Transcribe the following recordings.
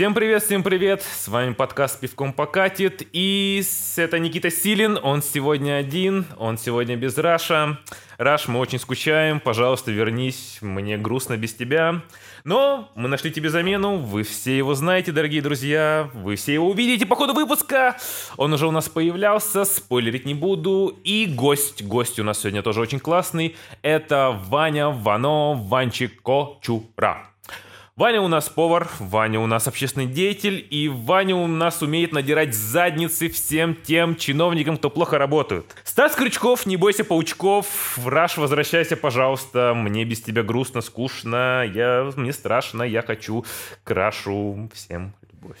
Всем привет, всем привет! С вами подкаст «Пивком покатит» и это Никита Силин, он сегодня один, он сегодня без Раша. Раш, мы очень скучаем, пожалуйста, вернись, мне грустно без тебя. Но мы нашли тебе замену, вы все его знаете, дорогие друзья, вы все его увидите по ходу выпуска. Он уже у нас появлялся, спойлерить не буду. И гость, гость у нас сегодня тоже очень классный, это Ваня Вано Ванчико Чура. Ваня у нас повар, Ваня у нас общественный деятель, и Ваня у нас умеет надирать задницы всем тем чиновникам, кто плохо работают. Стас Крючков, не бойся паучков, Раш, возвращайся, пожалуйста, мне без тебя грустно, скучно, я, мне страшно, я хочу крашу, всем любовь.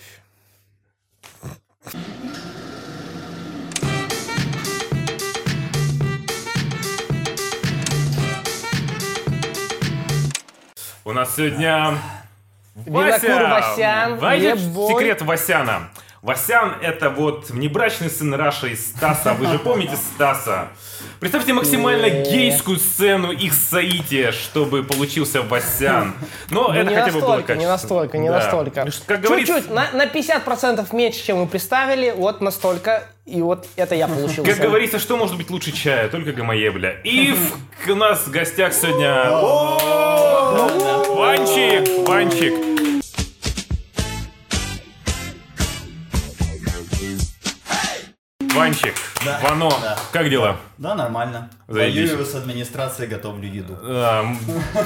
У нас сегодня Винокур Васян, ебой. секрет Васяна? Васян это вот внебрачный сын Раша и Стаса. Вы же помните Стаса? Представьте максимально гейскую сцену их соития, чтобы получился Васян. Но Ну, это не хотя бы было настолько, не настолько, не Да. настолько. Ну, Как говорится, Чуть-чуть, на, на 50% меньше, чем мы представили, вот настолько, и вот это я получил. как говорится, что может быть лучше чая? Только гомоебля. И у нас в гостях сегодня... Ванчик! Ванчик! Ванчик, Да. Вано, Да. как дела? Да, нормально. Заебись. Воюю с администрацией, готовлю еду. Эм,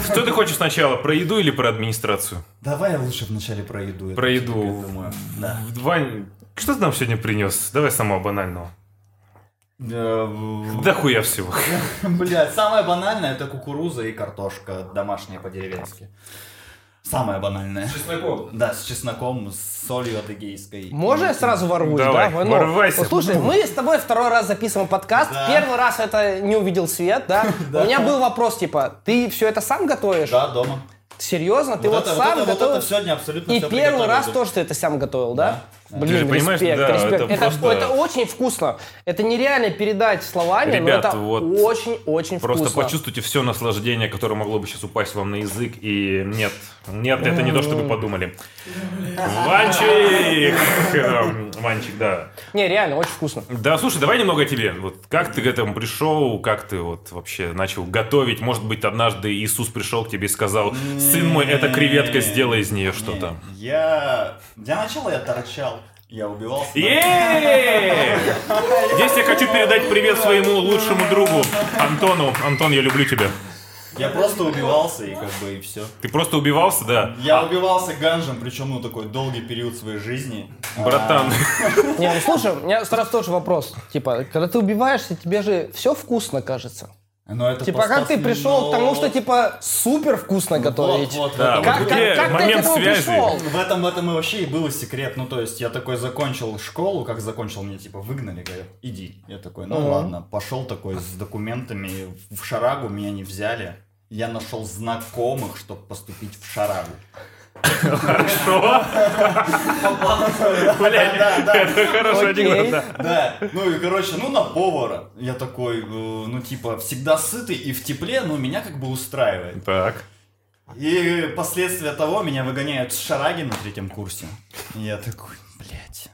Что ты хочешь сначала, про еду или про администрацию? Давай лучше вначале про еду. Про еду. Вань, что ты нам сегодня принес? Давай самого банального. Э, Да хуя всего. Блядь, самое банальное это кукуруза и картошка домашняя по-деревенски. Самое банальное. Чесноком. Да, с чесноком, с солью адыгейской. Можно я сразу ворвусь, Давай, да? Вано? ворвайся. Вот слушай, мы с тобой второй раз записываем подкаст. Да. Первый раз это не увидел свет, да? У меня был вопрос, типа, ты все это сам готовишь? Да, дома. Серьезно? Ты вот, это, сам вот это, готовил? вот это сегодня абсолютно И всё первый раз тоже ты это сам готовил, да? Блин, Ты же понимаешь, респект, да, респект. это Это, просто- это очень вкусно. Это нереально передать словами, Ребят, но это вот очень-очень Просто вкусно. почувствуйте все наслаждение, которое могло бы сейчас упасть вам на язык. И нет, нет, это не то, что вы подумали. Ванчик! Ванчик, да. Не, реально, очень вкусно. Да, слушай, давай немного о тебе. Вот как ты к этому пришел, как ты вот вообще начал готовить? Может быть, однажды Иисус пришел к тебе и сказал, сын мой, эта креветка, сделай из нее что-то. Я... Для начала я торчал. Я убивался. Е! Здесь я хочу передать привет своему лучшему другу Антону. Антон, я люблю тебя. Я просто убивался и как бы и все. Ты просто убивался, да? Я убивался ганжем, причем ну такой долгий период своей жизни. Братан, Не, ну слушай, у меня сразу тоже вопрос. Типа, когда ты убиваешься, тебе же все вкусно кажется. Но это Типа, как ты пришел к тому, что типа супер вкусно готовить? Вот, вот, Да, вот Как, вот. как- как ты к этому связи? пришел? В этом, в этом и вообще и был секрет. Ну, то есть, я такой закончил школу, как закончил, мне типа выгнали, говорят, иди. Я такой, ну Мгм. ладно, пошел такой с документами в Шарагу, меня не взяли. Я нашел знакомых, чтобы поступить в Шарагу. Хорошо. Блядь, это хороший анекдот, да. Да, ну и короче, ну на повара. Я такой, э, ну типа, всегда сытый и в тепле, но меня как бы устраивает. Так. И последствия того меня выгоняют с шараги на третьем курсе. Я такой, блядь.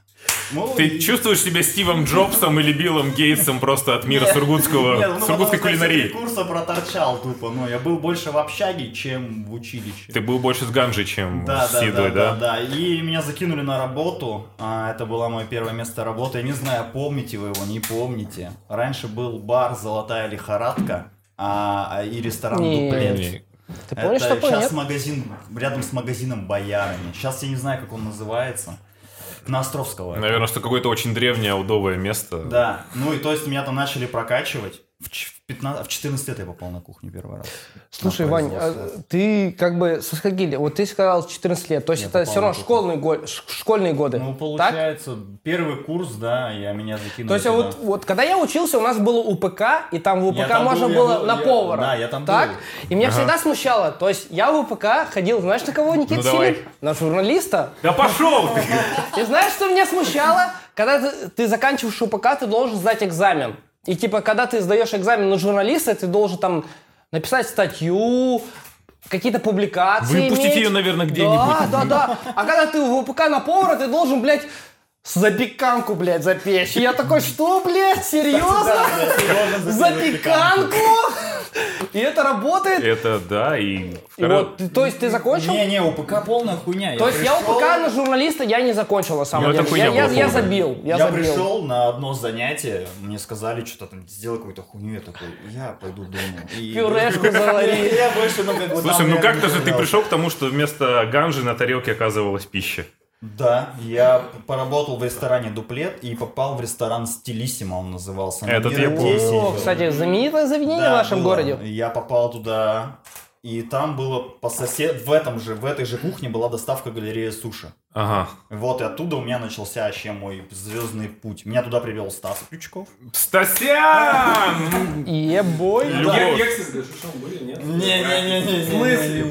Ты и- чувствуешь себя Стивом Джобсом или Биллом Гейтсом просто от мира Нет, сургутского, нет, ну, сургутской кулинарии? курса проторчал тупо. Ну, я был больше в общаге, чем в училище. Ты был больше с ганжей, чем Да, с да, едой, да, да? да, да. И меня закинули на работу. А, это было мое первое место работы. Я не знаю, помните вы его, не помните. Раньше был бар «Золотая лихорадка» а, а, и ресторан Не. «Дуплет». Не. Ты помнишь это такое, сейчас нет? магазин, рядом с магазином «Боярами». Сейчас я не знаю, как он называется. На Островского. Наверное, что какое-то очень древнее, аудовое место. Да, ну и то есть меня там начали прокачивать. В, ч- в 15, в 14 лет я попал на кухню первый раз. Слушай, На Вань, а ты как бы со скольки? Вот ты сказал 14 лет, то есть Я это все равно школьные, го- школьные годы. Ну, так? получается, первый курс, да, я меня закинули То есть туда. вот, вот когда я учился, у нас было УПК, и там в УПК Я там можно был, я было был, на я- повара. да, я там так? был. И меня всегда смущало. То есть я в УПК ходил, знаешь, на кого Никита Ну. Силин? На журналиста. Да пошел ты! И знаешь, что меня смущало? Когда ты, ты заканчиваешь УПК, ты должен сдать экзамен. И типа, когда ты сдаешь экзамен на журналиста, ты должен там написать статью, какие-то публикации Выпустить иметь. ее, наверное, где-нибудь. Да, да, да. А когда ты в ВПК на повара, ты должен, блядь, запеканку, блядь, запечь. И я такой, что, блядь, серьезно? Запеканку? И это работает? Это да, и... И вот, то есть ты закончил? Не-не, УПК полная хуйня. То есть я пришел- УПК на журналиста я не закончил, на самом деле. Я, я- я забил, я, Я, забил. пришел на одно занятие, мне сказали что-то там, сделай какую-то хуйню, я такой, я пойду дома. И- Пюрешку завари. Я больше, ну, как бы... Слушай, ну как-то же ты пришел к тому, что вместо ганжи на тарелке оказывалась пища. Да, я поработал в ресторане Дуплет и попал в ресторан Стилиссимо, он назывался. Этот я помню. 10 О, был. кстати, знаменитое заведение Да, в вашем было. городе. Я попал туда, и там было по сосед... В этом же, в этой же кухне была доставка галереи суши. Ага. Вот, и оттуда у меня начался вообще мой звездный путь. Меня туда привел Стас Крючков. Стасян! Ебой. Любовь. Я, кстати, с Гашишом были, нет? Не-не-не. В смысле?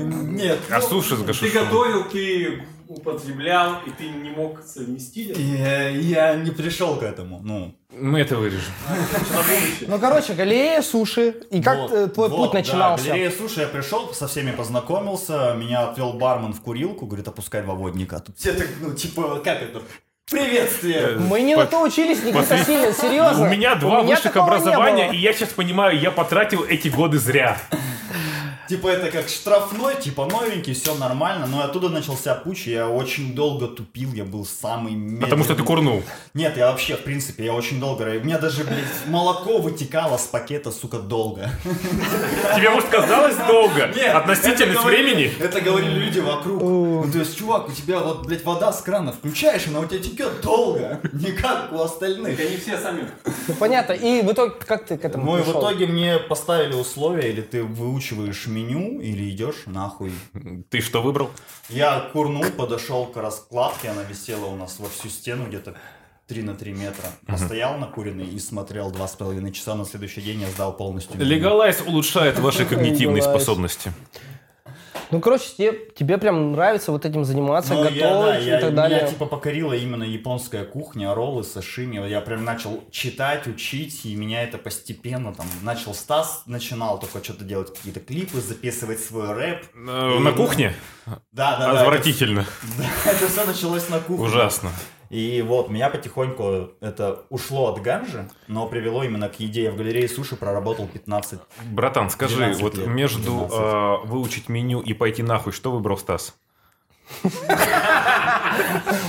Нет. А суши с Ты гашишом? готовил, ты употреблял, и ты не мог совместить это? Я, я не пришел к этому. Ну, Мы это вырежем. Будущее. Ну, короче, галерея суши. И как э, твой путь начинался? галерея суши, я пришел, со всеми познакомился, меня отвел бармен в курилку, говорит, опускай два водника. А Тут все так, ну, типа, как это? Приветствие! Мы не По- на то учились, Никита посвя- Силин, серьезно. У меня два меня высших не образования, и я сейчас понимаю, я потратил эти годы зря. Типа это как штрафной, типа новенький, все нормально, но оттуда начался путь, я очень долго тупил, я был самый медленный. Потому что ты курнул. Нет, я вообще, в принципе, я очень долго... У меня даже, блядь, молоко вытекало с пакета, сука, долго. Тебе, может, казалось долго? Нет, Относительно времени? Это говорили люди вокруг. Ну, то есть, чувак, у тебя вот, блядь, вода с крана включаешь, она у тебя текет долго. Не как у остальных. Они все сами. Ну, понятно. И в итоге, как ты к этому Ну и в итоге мне поставили условия, или ты выучиваешь меню, или идешь нахуй. Ты что выбрал? Я курнул, подошел к раскладке, она висела у нас во всю стену где-то 3 на 3 метра. Постоял накуренный и смотрел два с половиной часа. На следующий день я сдал полностью. Легалайз улучшает ваши когнитивные способности. Ну, короче, тебе, тебе прям нравится вот этим заниматься, Ну, готовить я, да, я- и так далее. Меня типа покорила именно японская кухня, роллы, сашими. Я прям начал читать, учить, и меня это постепенно там начал Стас начинал только что-то делать какие-то клипы, записывать свой рэп. Э, На кухне? Да, да, да. Отвратительно. Это, это все началось на кухне. Ужасно. И вот меня потихоньку это ушло от ганжи, но привело именно к еде. Я в галерее суши проработал 15. Братан, скажи, 12 вот лет, между 12. э, выучить меню и пойти нахуй, что выбрал Стас?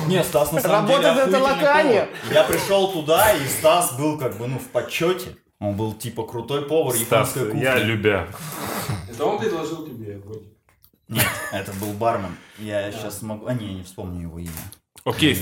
Не, Стас на самом деле Работает это повар. Я пришел туда, и Стас был как бы, ну, в почете. Он был типа крутой повар Стас, японской кухни. я любя. Это он предложил тебе. Нет, это был бармен. Я сейчас могу... А, не, не вспомню его имя. Окей,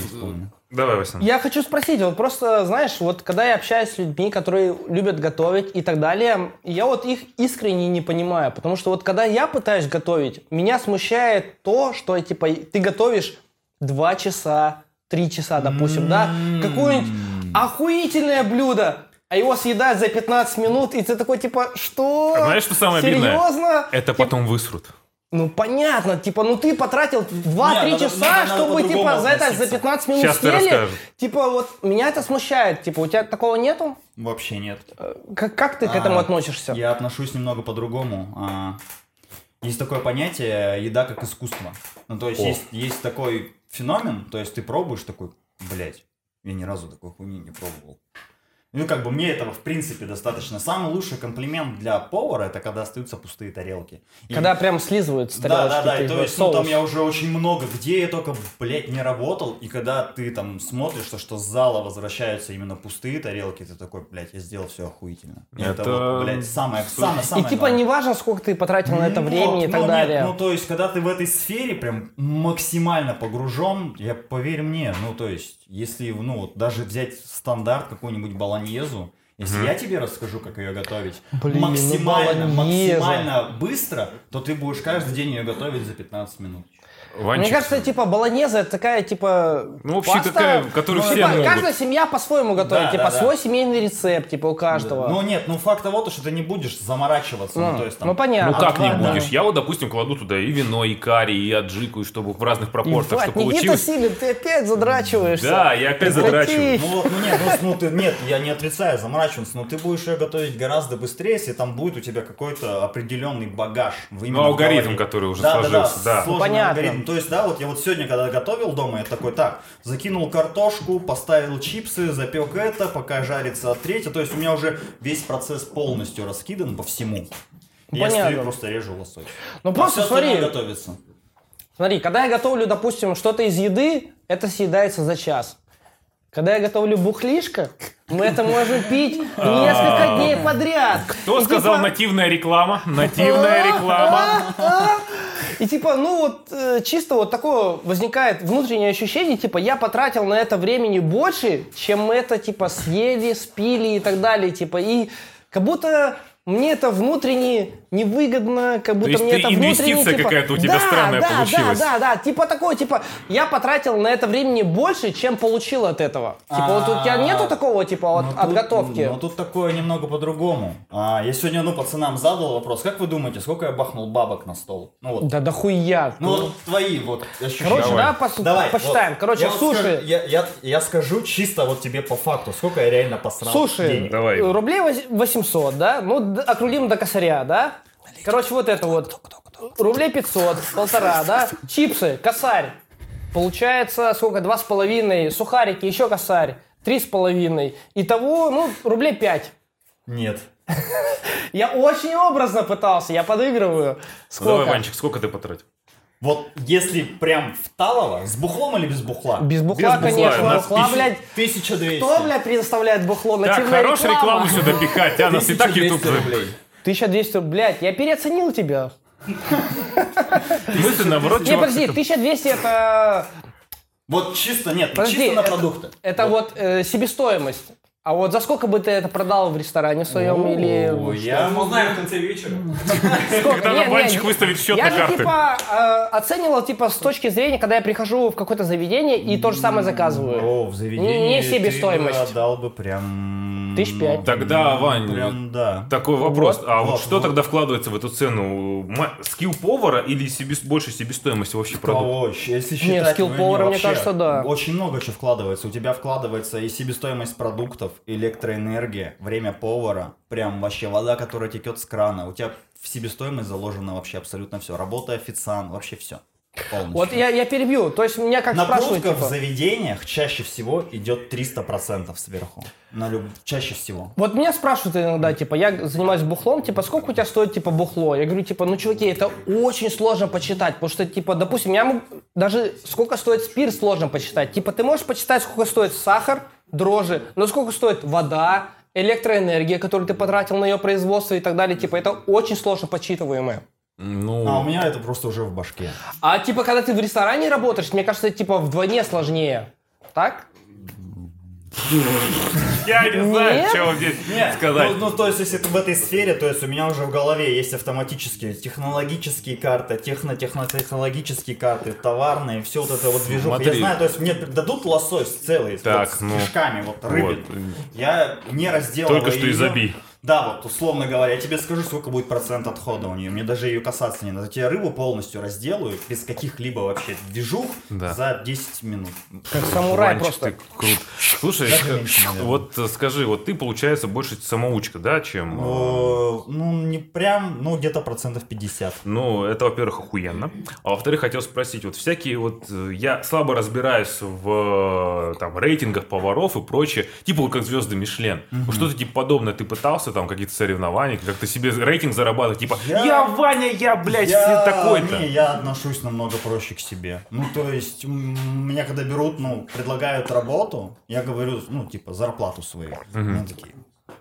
давай, Васян. Я хочу спросить, вот просто, знаешь, вот когда я общаюсь с людьми, которые любят готовить и так далее, я вот их искренне не понимаю, потому что вот когда я пытаюсь готовить, меня смущает то, что, типа, ты готовишь два часа, три часа, допустим, да, какое-нибудь охуительное блюдо, а его съедать за 15 минут, и ты такой, типа, что? Знаешь, что самое обидное? Серьезно? Это потом высрут. Ну, понятно, типа, ну ты потратил 2-3 надо- часа, надо- надо чтобы, по-другому типа, за это, за относиться. 15 минут Сейчас съели. Типа, вот, меня это смущает. Типа, у тебя такого нету? Вообще нет. Как, как ты к этому А, относишься? Я отношусь немного по-другому. А, Есть такое понятие еда как искусство. Ну, то есть, О. есть есть такой феномен, то есть ты пробуешь такой, блять, я ни разу такой хуйни не пробовал. Ну, как бы мне этого, в принципе, достаточно. Самый лучший комплимент для повара, это когда остаются пустые тарелки. И- Когда прям слизывают с Да, тарелочки да, да, и то есть, ну, соус. там я уже очень много, где я только, блядь, не работал, и когда ты там смотришь, что, что с зала возвращаются именно пустые тарелки, ты такой, блядь, я сделал все охуительно. И Это, Это вот, блядь, самое, самое, И самое типа главное. не важно, сколько ты потратил на это Ну, времени и вот, так ну, нет, далее. ну, то есть, когда ты в этой сфере прям максимально погружен, я поверь мне, ну, то есть, если, ну, вот даже взять стандарт какую-нибудь баланьезу, если я тебе расскажу, как ее готовить Блин, ну, максимально, баланьеза. максимально быстро, то ты будешь каждый день ее готовить за 15 минут. Ванчик. Мне кажется, типа, баланеза это такая, типа, Ну, вообще паста. такая, которую Ну, все типа, могут. Каждая семья по-своему готовит, Да, типа, да, да. свой семейный рецепт, типа, у каждого. Ну нет, ну факт того, то, что ты не будешь заморачиваться. Ну, Ну, то есть, там, ну, понятно. Ну как не да, да. будешь? Я вот, допустим, кладу туда и вино, и карри, и аджику, и чтобы в разных пропорциях, чтобы Никита получилось. Силин, ты опять задрачиваешься. Да, я опять Прекрати. задрачиваю. Ну, ну нет, ну, ну, ты, нет, я не отрицаю заморачиваться, но ты будешь ее готовить гораздо быстрее, если там будет у тебя какой-то определенный багаж. Ну, алгоритм, который уже да, сложился, да. Да, сложный Понятно. Алгоритм. То есть, да, вот я вот сегодня, когда готовил дома, я такой, так, закинул картошку, поставил чипсы, запек это, пока жарится третье. То есть у меня уже весь процесс полностью раскидан по всему. Я Понятно. стою, просто режу лосось. Ну, А просто смотри. готовится. Смотри, когда я готовлю, допустим, что-то из еды, это съедается за час. Когда я готовлю бухлишко, мы это можем пить несколько дней подряд. Кто сказал типа- нативная реклама? Нативная реклама. И типа, ну вот э, чисто вот такое возникает внутреннее ощущение, типа я потратил на это времени больше, чем мы это типа съели, спили и так далее, типа. И как будто мне это внутренне невыгодно, как будто есть мне ты это внутренне типа, какая-то у тебя да, странная да, получилась. Да, да, да, типа такое, типа я потратил на это времени больше, чем получил от этого. Типа вот у тебя А, нету такого типа от, Ну, от тут- готовки. Ну, тут такое немного по-другому. А, я сегодня, ну, пацанам задал вопрос. Как вы думаете, сколько я бахнул бабок на стол? Ну, вот. Да дохуя. Ну, вот твои вот ощущения. Короче, Давай. да, Давай, посчитаем. вот. Короче, я вот скажу- я, я, я скажу чисто вот тебе по факту, сколько я реально посрал Слушай, денег. Давай. рублей вось- 800, да? Ну, округлим до косаря, да? Короче, вот это вот. Рублей 500, полтора, да? Чипсы, косарь. Получается, сколько? Два с половиной. Сухарики, еще косарь. Три с половиной. Итого, ну, рублей 5. Нет. Я очень образно пытался, я подыгрываю. Ну, Сколько? Давай, Ванчик, сколько ты потратил? Вот если прям в талово, с бухлом или без бухла? Без бухла, Без бухла, конечно. нас Бухла, Тысяч- блядь. 1200. Кто, блядь, предоставляет бухло? Так, Нативная хорош реклама. рекламу сюда пихать, а нас и так 1200 YouTube... рублей. 1200, блядь, я переоценил тебя. Мысль, наоборот, Не, подожди, 1200 это Вот чисто, нет, Подожди, чисто на продукты. Это вот, э, себестоимость. А вот за сколько бы ты это продал в ресторане своем или... Я Мы узнаем в конце вечера. Сколько? Когда Не, нам не, выставит счет Я на же типа э, оценивал типа с точки зрения, когда я прихожу в какое-то заведение и то же самое заказываю. О, в заведении Не себестоимость. ты бы отдал бы прям... Тысяч пять. Тогда, Вань, Прям, да. Такой вопрос. А вот Вот, что вот. тогда вкладывается в эту цену? Ма- Скилл повара или себе, больше себестоимости вообще продукта? Кого? Если Нет, считать, скилл ну, повара, мне вообще кажется, да. Очень много чего вкладывается. У тебя вкладывается и себестоимость продуктов, электроэнергия, время повара, прям вообще вода, которая текет с крана. У тебя в себестоимость заложено вообще абсолютно все. Работа официант, вообще все. Полностью. Вот я, я перебью. То есть меня как Накрутка в типа, заведениях чаще всего идет 300% сверху. На люб... Чаще всего. Вот меня спрашивают иногда, типа, я занимаюсь бухлом, типа, сколько у тебя стоит, типа, бухло? Я говорю, типа, ну, чуваки, это очень сложно почитать, потому что, типа, допустим, я могу, даже сколько стоит спирт сложно почитать. Типа, ты можешь почитать, сколько стоит сахар, дрожжи, но сколько стоит вода, электроэнергия, которую ты потратил на ее производство и так далее, типа, это очень сложно подсчитываемое. Ну, А у меня это просто уже в башке. А, типа, когда ты в ресторане работаешь, мне кажется, это, типа, вдвойне сложнее. Так? Я не знаю, Нет? что вам здесь Нет, сказать. Ну, ну, то есть, если ты в этой сфере, то есть у меня уже в голове есть автоматические технологические карты, техно-технологические карты, товарные, все вот это вот движуха. Я знаю, то есть мне дадут лосось целый, Так, вот, с ну, кишками, вот рыбы. вот. Я не разделываю Только что её. изобиль. Да, вот условно говоря, я тебе скажу, сколько будет процент отхода у нее. Мне даже ее касаться не надо. Я тебе рыбу полностью разделаю, без каких-либо вообще движух, Да. за 10 минут. Как самурай Ванчик, просто. ты крут. Слушай, Даже меньше, наверное. вот э, скажи, вот ты, получается, больше самоучка, да, чем... э, Э, Ну, не прям, ну, где-то процентов 50. Ну, это, во-первых, охуенно. А во-вторых, хотел спросить, вот всякие вот... Я слабо разбираюсь в там, рейтингах поваров и прочее. Типа как звезды Мишлен. Что-то типа подобное ты пытался, там, какие-то соревнования, как-то себе рейтинг зарабатывать. Типа, я, Я- Ваня, я, блядь, Я- такой-то. Не, я отношусь намного проще к себе. Ну, то есть, меня когда берут, ну, предлагают работу, я говорю, ну, типа, зарплату свою. Они такие,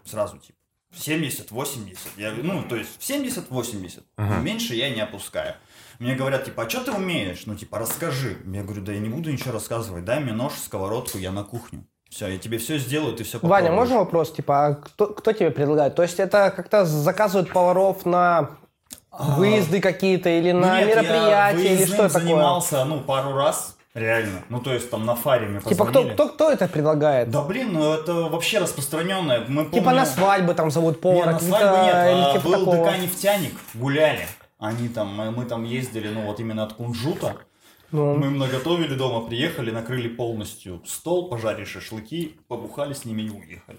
сразу, типа, 70-80. Я говорю, ну, то есть, в 70-80. Меньше я не опускаю. Мне говорят, типа, а что ты умеешь? Ну, типа, расскажи. Я говорю, да я не буду ничего рассказывать. Дай мне нож, сковородку, я на кухню. Все, я тебе все сделаю, ты все Ваня, можно вопрос, типа, а кто, кто тебе предлагает? То есть это как-то заказывают поваров на выезды какие-то или Ну на нет, я мероприятия, или выездным что такое? занимался, ну, пару раз, реально. Ну, то есть там на фаре мне Типа кто, позвонили. кто, кто это предлагает? Да блин, ну это вообще распространенное. Мы Типа на свадьбы там зовут Не, повара, на какие-то, свадьбы нет, или а типа был такого. ДК «Нефтяник», гуляли. Они там, мы, мы там ездили, ну вот именно от кунжута. Ну. Мы им наготовили дома, приехали, накрыли полностью стол, пожарили шашлыки, побухали с ними и уехали.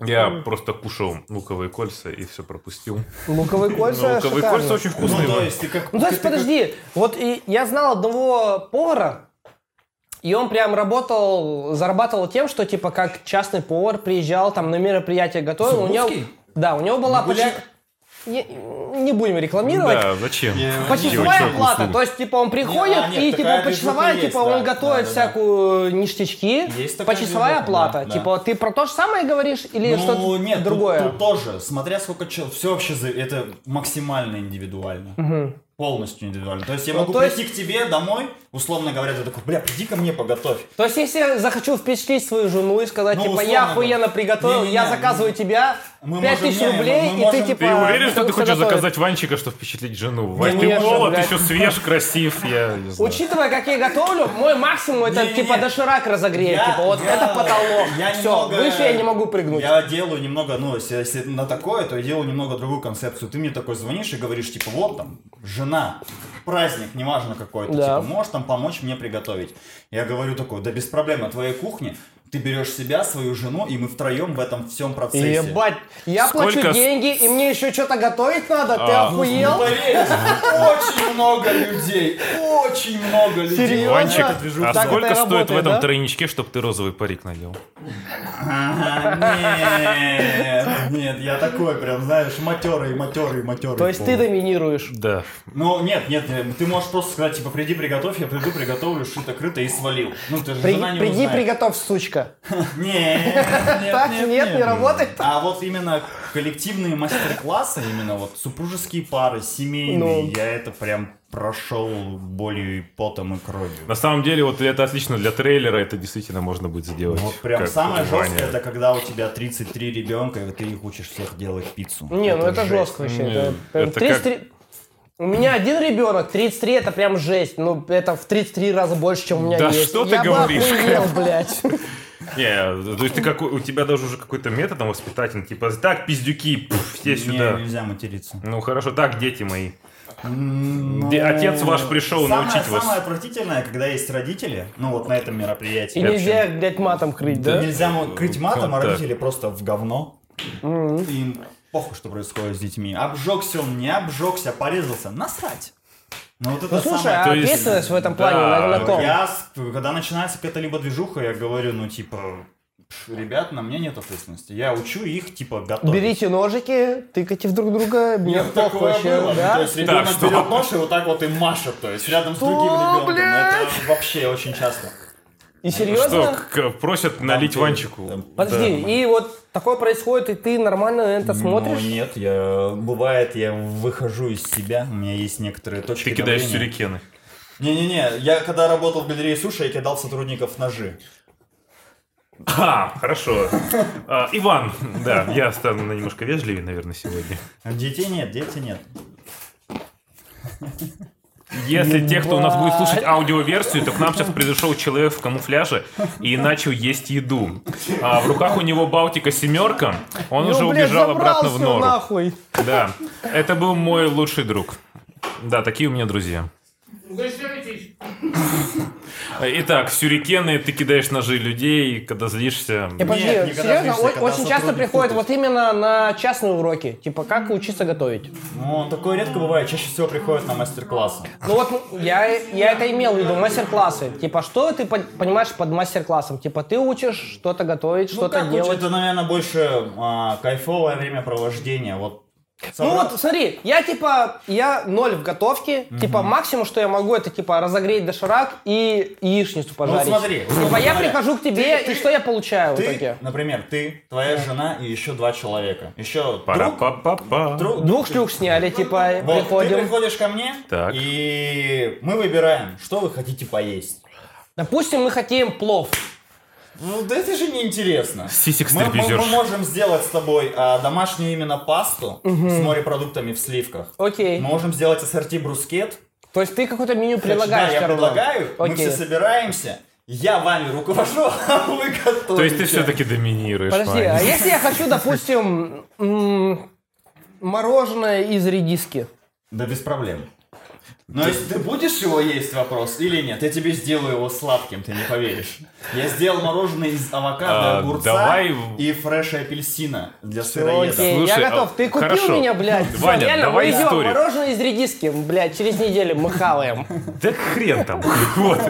Я просто кушал луковые кольца и все пропустил. Луковые Ну, кольца луковые шикарно. кольца очень вкусные. ну, то есть ты как... Ну, то есть, ты как- подожди, вот и я знал одного повара, и он прям работал, зарабатывал тем, что типа как частный повар приезжал там на мероприятие готовил. У него, да, у него была поля... Не, не будем рекламировать. Да, зачем? Почасовая услуг. то есть, типа, он приходит, Не, а, нет, и, типа, почасовая, типа, он готовит да, да. всякую ништячки, Есть почасовая да. Типа, ты про то же самое говоришь или Ну, что-то нет, другое? Тут, тоже, смотря сколько человек, все вообще, это максимально индивидуально. Полностью индивидуально. То есть я Ну, могу есть- прийти к тебе домой, условно говоря, ты такой, бля, приди ко мне, поготовь. То есть, если я захочу впечатлить свою жену и сказать, Ну, типа, условно я охуенно приготовил, Не-не-не, я заказываю тебя мы 5000 можем- не, рублей, мы- мы и ты, можем- типа... Ты уверен, что ты всё хочешь готовишь? заказать Ванчика, чтобы впечатлить жену? Вань, ты молод, блядь. еще свеж, красив, я не знаю. Учитывая, как я готовлю, мой максимум это типа доширак разогреть. Типа вот я- это потолок. я Все, немного- выше я не могу прыгнуть. Я делаю немного, ну, если, если на такое, то я делаю немного другую концепцию. Ты мне такой звонишь и говоришь, типа, вот там, жена, праздник, неважно какой-то, Да. типа, можешь там помочь мне приготовить. Я говорю такой, да без проблем, на твоей кухне ты берешь себя, свою жену, и мы втроем в этом всем процессе. Ебать, я Сколько плачу деньги, и мне еще что-то готовить надо? Ты А, охуел? Ну, поверь, очень много людей, очень много людей. Серьезно? Так а сколько стоит в этом да? тройничке, чтобы ты розовый парик надел? Нет, нет, я такой прям, знаешь, матерый, матерый, матерый. То есть ты доминируешь. Да. Ну, нет, нет, ты можешь просто сказать, типа, приди, приготовь, я приду, приготовлю, шито-крыто и свалил. Ну, ты же При- жена не приди, приготовь, сучка. Нет, нет, Так, нет, не работает? А вот именно коллективные мастер-классы, именно вот супружеские пары, семейные, Ну. я это прям прошел болью и потом и кровью. На самом деле, вот это отлично для трейлера, это действительно можно будет сделать. Вот прям самое жесткое, это когда у тебя 33 ребенка, и ты их учишь всех делать пиццу. Не, ну это жесть. жестко вообще. Это это 33 У меня один ребенок, 33 это прям жесть. Ну, это в 33 раза больше, чем у меня Да есть. что ты Я говоришь? охуел, блядь. Не, то есть ты какой, у тебя даже уже какой-то метод там воспитательный, типа, так, пиздюки, пф, все Не, сюда. нельзя материться. Ну хорошо, так, дети мои. Ну, Где отец ваш пришел самое, научить вас. Самое отвратительное, когда есть родители, ну вот на этом мероприятии. И нельзя, блядь, матом крыть, да? Нельзя мо- крыть матом, а родители просто в говно. Им похуй, что происходит с детьми. Обжегся он, не обжегся, порезался. Насрать. Ну, вот это Ну слушай, самое а есть- ответственность в этом плане да, на, на ком? Я, когда начинается какая-то либо движуха, я говорю, ну, типа, «Пш, ребят, на мне нет ответственности. Я учу их, типа, готовить. Берите ножики, тыкайте в друг друга, мне такое вообще, было. Ну, да? То есть ребенок Так, берет нож и вот так вот и машет, то есть рядом с другим ребенком. Это вообще очень часто. И Что, серьезно? к- просят налить ты- Ванчику? там- Подожди, Да. и вот такое происходит, и ты нормально на это смотришь? Ну, нет, я, бывает, я выхожу из себя, у меня есть некоторые точки Ты кидаешь давления. сюрикены. Не-не-не, я когда работал в галерее суши, я кидал сотрудников ножи. А, хорошо. А, Иван, да, я стану немножко вежливее, наверное, сегодня. Детей нет, дети нет. Если те, кто у нас будет слушать аудиоверсию, то к нам сейчас пришел человек в камуфляже и начал есть еду. А в руках у него Балтика семерка, он Ну, уже блядь, убежал обратно в нору. нахуй. Да, это был мой лучший друг. Да, такие у меня друзья. Итак, сюрикены, ты кидаешь ножи людей, когда злишься. И подожди, Нет, серьезно, злишься, когда очень часто сотрудник приходят путает. вот именно на частные уроки, типа как учиться готовить. Ну, такое редко бывает, чаще всего приходят на мастер-классы. Ну вот я, я это имел в виду, мастер-классы. Типа, что ты по- понимаешь под мастер-классом? Типа, ты учишь что-то готовить, что-то Ну, как делать. лучше, Это, наверное, больше а, кайфовое времяпровождение. Вот Ну собра- вот, смотри, я типа, я ноль в готовке, типа максимум, что я могу, это типа разогреть доширак и яичницу пожарить. Ну, смотри, Типа я прихожу к тебе, ты- и что я получаю в ты, итоге? например, ты, твоя жена и еще два человека. Еще друг, друг, Двух шлюх сняли, типа, Вот, ты приходим. приходишь ко мне, Так. и мы выбираем, что вы хотите поесть. Допустим, мы хотим плов. Ну, да это же неинтересно. Сисик Мы, мы- мы можем сделать с тобой а, домашнюю именно пасту с морепродуктами в сливках. Окей. Мы можем сделать ассорти брускет. То есть ты какое-то меню предлагаешь, да, я предлагаю, мы Окей. все собираемся, я вами руковожу, а вы готовите. То есть ты все-таки доминируешь, Подожди, Вань. а если я хочу, допустим, мороженое из редиски? Да без проблем. Но если ты будешь его есть, вопрос, или нет, я тебе сделаю его сладким, ты не поверишь. Я сделал мороженое из авокадо, А, огурца давай- и фреша апельсина для Окей, сыроедов. Слушай, я готов. а, Ты купил хорошо. меня, блядь? Ваня, реально, давай мы идем. историю. Мороженое из редиски, блядь, через неделю мы хаваем. Да хрен там. Вот.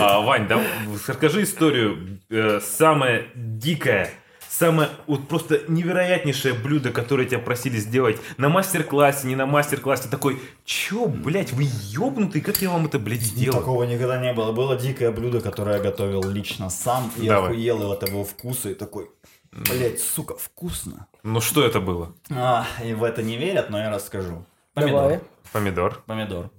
А, Вань, да, расскажи историю. Э, Самое дикое, самое вот просто невероятнейшее блюдо, которое тебя просили сделать на мастер-классе, не на мастер-классе. Такой, чё, блядь, вы ёбнутый, как я вам это, блядь, сделал? Такого никогда не было. Было дикое блюдо, которое я готовил лично сам и Давай. охуел от его вкуса и такой, блять, сука, вкусно. Ну что это было? А, и в это не верят, но я расскажу. Помидор. Давай. Помидор. Помидор.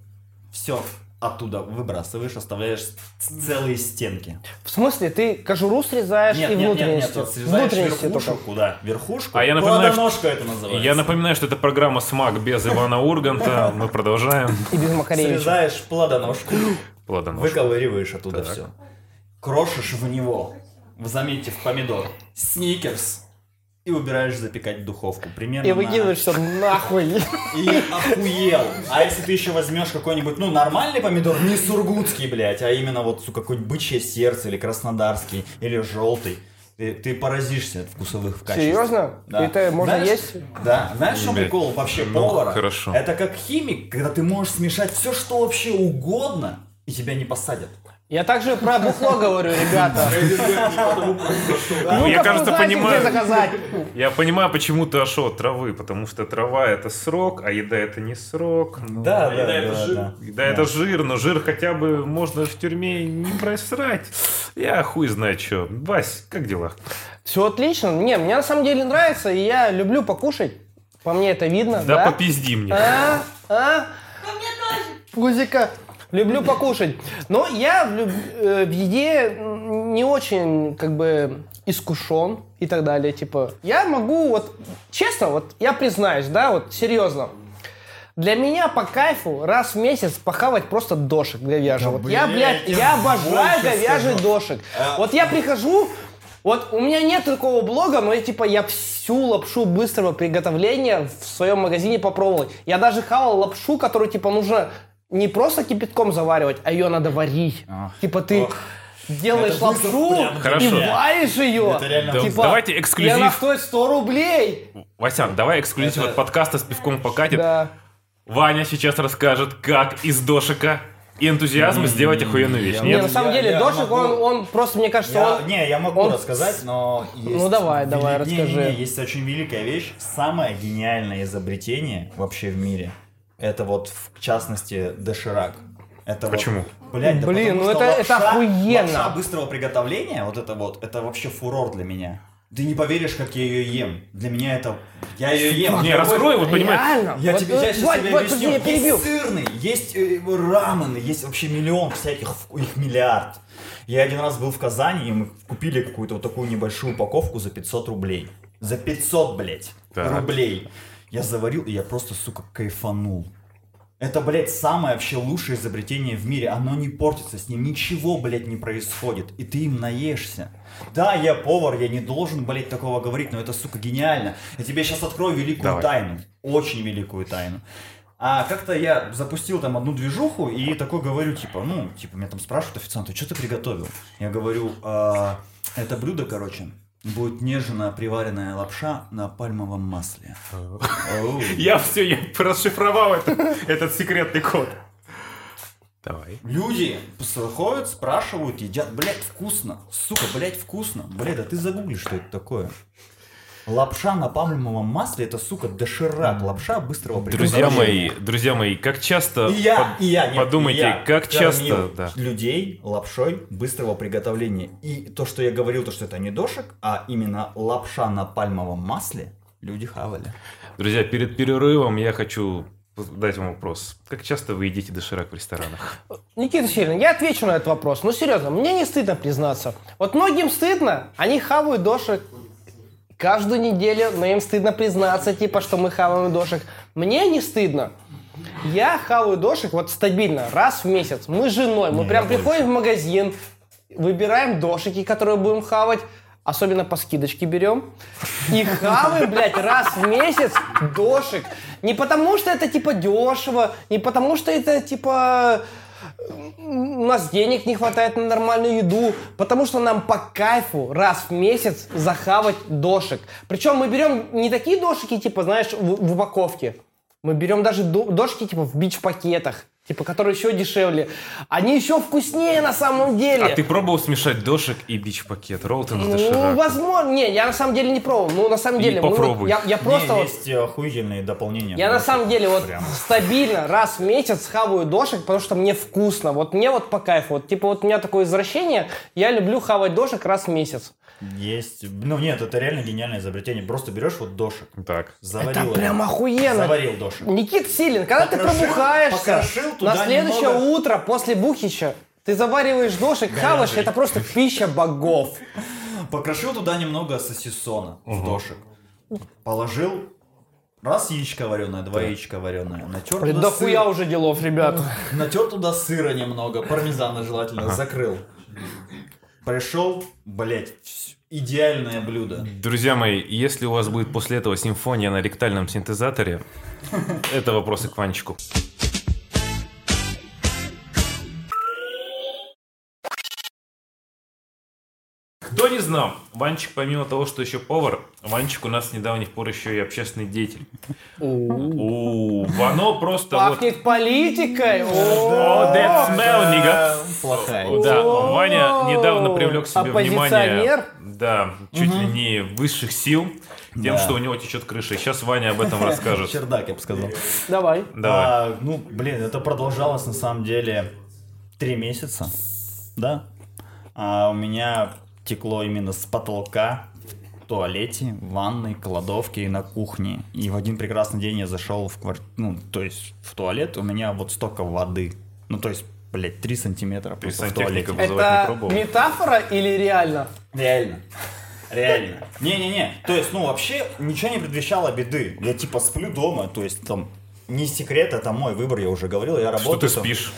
Все оттуда выбрасываешь, оставляешь целые стенки. В смысле, ты кожуру срезаешь Нет, и нет, нет, нет, внутренности? внутренности верхушку, только. куда? Верхушку? А я напоминаю, что- это называется. Я напоминаю, что это программа «Смак» без Ивана Урганта. Мы продолжаем. И без Макаревича. Срезаешь плодоножку, Плодоножка. выковыриваешь оттуда Так. все. Крошишь в него, в- заметьте, в помидор, сникерс и убираешь запекать в духовку. Примерно И на- выкидываешь все нахуй. И охуел. А если ты еще возьмешь какой-нибудь, ну, нормальный помидор, не сургутский, блядь, а именно вот, сука, какое-нибудь бычье сердце, или краснодарский, или желтый, ты, ты поразишься от вкусовых качеств. Серьезно? Да. Это можно Знаешь- есть? Да. Знаешь, что прикол вообще ну, повара? хорошо. Это как химик, когда ты можешь смешать все, что вообще угодно, и тебя не посадят. Я также про бухло говорю, ребята. Ну, я, кажется, понимаю. Я понимаю, почему ты ошел от травы, потому что трава это срок, а еда это не срок. Ну, Да, еда это жир. Да, это жир, но жир хотя бы можно в тюрьме не просрать. Я хуй знает что. Вась, как дела? Все отлично. Не, мне на самом деле нравится, и я люблю покушать. По мне это видно, Да, да? попизди мне. А? А? Пузика. Люблю покушать. Но я в, люб- э, в еде не очень, как бы, искушен и так далее. Типа, я могу, вот, честно, вот, я признаюсь, да, вот, серьезно. Для меня по кайфу раз в месяц похавать просто дошек говяжий. Да, вот я, блядь, я обожаю говяжий скажу. дошек. А- Вот я прихожу, вот у меня нет такого блога, но я типа я всю лапшу быстрого приготовления в своем магазине попробовал. Я даже хавал лапшу, которую типа нужно не просто кипятком заваривать, а ее надо варить. Ах, типа ты ох. делаешь Это лапшу прям Хорошо. и варишь ее. Это реально Типа, давайте И она эксклюзив. стоит 100 рублей. Васян, давай эксклюзив Это- от подкаста с пивком покатит. Да. Ваня сейчас расскажет, как из дошика и энтузиазма сделать охуенную вещь. я- Не, Нет? на самом я- деле, я дошик, могу- он, он просто, мне кажется, Я- он... не, я могу он- рассказать, но есть... Ну, давай, давай, вели- не, расскажи. Не, не, есть очень великая вещь. Самое гениальное изобретение вообще в мире. Это вот, в частности, доширак. Это вот- Почему? блядь, да Блин, потому ну это- это лапша- охуенно. Лапша быстрого приготовления, вот это вот, это вообще фурор для меня. Ты не поверишь, как я ее ем. Для меня это... Я ее ем. Не, раскрой, вот понимаешь. Реально? я Вот, тебе э, я сейчас Вань, тебе Вань, объясню. перебил. Есть сырный, есть э, рамены, есть вообще миллион всяких, их миллиард. Я один раз был в Казани, и мы купили какую-то вот такую небольшую упаковку за 500 рублей. За 500, блядь, Так. рублей. Я заварил, и я просто, сука, кайфанул. Это, блядь, самое вообще лучшее изобретение в мире. Оно не портится, с ним ничего, блядь, не происходит. И ты им наешься. Да, я повар, я не должен, блядь, такого говорить, но это, сука, гениально. Я тебе сейчас открою великую Давай. тайну. Очень великую тайну. А как-то я запустил там одну движуху и такой говорю, типа, ну, типа, меня там спрашивают официанты, что ты приготовил? Я говорю, «А, это блюдо, короче, будет нежная приваренная лапша на пальмовом масле. Я все, я расшифровал это- этот секретный код. Давай. Люди ходят, спрашивают, едят, блядь, вкусно. Сука, блядь, вкусно. Блядь, а ты загугли, что это такое. Лапша на пальмовом масле, это, сука, доширак. Лапша быстрого Друзья приготовления. мои, друзья мои, как часто... И я, под- и я, нет, подумайте, и я как часто... Да. людей лапшой быстрого приготовления. И то, что я говорил, то, что это не дошик, а именно лапша на пальмовом масле, люди хавали. Друзья, перед перерывом я хочу задать вам вопрос. Как часто вы едите доширак в ресторанах? Никита Силин, я отвечу на этот вопрос. Ну, серьезно, мне не стыдно признаться. Вот многим стыдно, они хавают дошек каждую неделю, но им стыдно признаться, типа, что мы хаваем дошек. Мне не стыдно. Я хаваю дошек вот стабильно, раз в месяц. Мы с женой, мы Не, прям приходим в магазин, выбираем дошики, которые будем хавать, особенно по скидочке берем, и хаваем, блядь, раз в месяц дошик. Не потому, что это, типа, дешево, не потому, что это, типа, у нас денег не хватает на нормальную еду, потому что нам по кайфу раз в месяц захавать дошек. Причем мы берем не такие дошики, типа, знаешь, в, в упаковке. Мы берем даже до- дошки, типа, в бич-пакетах, типа, которые еще дешевле. Они еще вкуснее на самом деле. А ты пробовал смешать дошек и бич-пакет? Роллтон с Ну, дошираком? возможно. Не, я на самом деле не пробовал. Ну, на самом И деле. вот- попробуй. я, я просто Не, вот есть охуительные дополнения. Я на самом деле вот прям. стабильно раз в месяц хаваю дошек, потому что мне вкусно. Вот мне вот по кайфу. Вот типа вот у меня такое извращение, я люблю хавать дошек раз в месяц. Есть. Ну нет, это реально гениальное изобретение. Просто берешь вот дошек, Так. заварил Это его, прям охуенно. заварил дошек. Никит Силин, когда ты Покрошил- пробухаешься покрошил туда на следующее немного. утро после бухича, ты завариваешь дошек, хаваешь, это просто пища богов. Покрошил туда немного сосисона в дошек. Положил раз яичко вареное, два яичка вареное. Натер Блин, туда, дохуя сыр, уже делов, ребят. натер туда сыра немного, пармезана желательно, закрыл. Пришел, блять, идеальное блюдо. Друзья мои, если у вас будет после этого симфония на ректальном синтезаторе, это вопросы к Ванчику. Кто не знал, Ванчик, помимо того, что еще повар, Ванчик у нас с недавних пор еще и общественный деятель. У Вано просто вот... Пахнет политикой. О, that smell, nigga. Плохая. Да, Ваня недавно привлек к себе внимание, да, чуть ли не высших сил, тем, Да. что у него течет крыша. Сейчас Ваня об этом расскажет. Чердак, я бы сказал. Давай. Давай. А, ну, блин, это продолжалось на самом деле три месяца, да. А у меня текло именно с потолка в туалете, в ванной, кладовке и на кухне. И в один прекрасный день я зашел в квартиру, ну, то есть в туалет, у меня вот столько воды. Ну, то есть, блядь, 3 сантиметра просто в туалете. не Это пробовал? метафора или реально? Реально. Реально. Не-не-не. То есть, ну, вообще ничего не предвещало беды. Я типа сплю дома, то есть там не секрет, это мой выбор, я уже говорил, я Что работаю. ты там- спишь?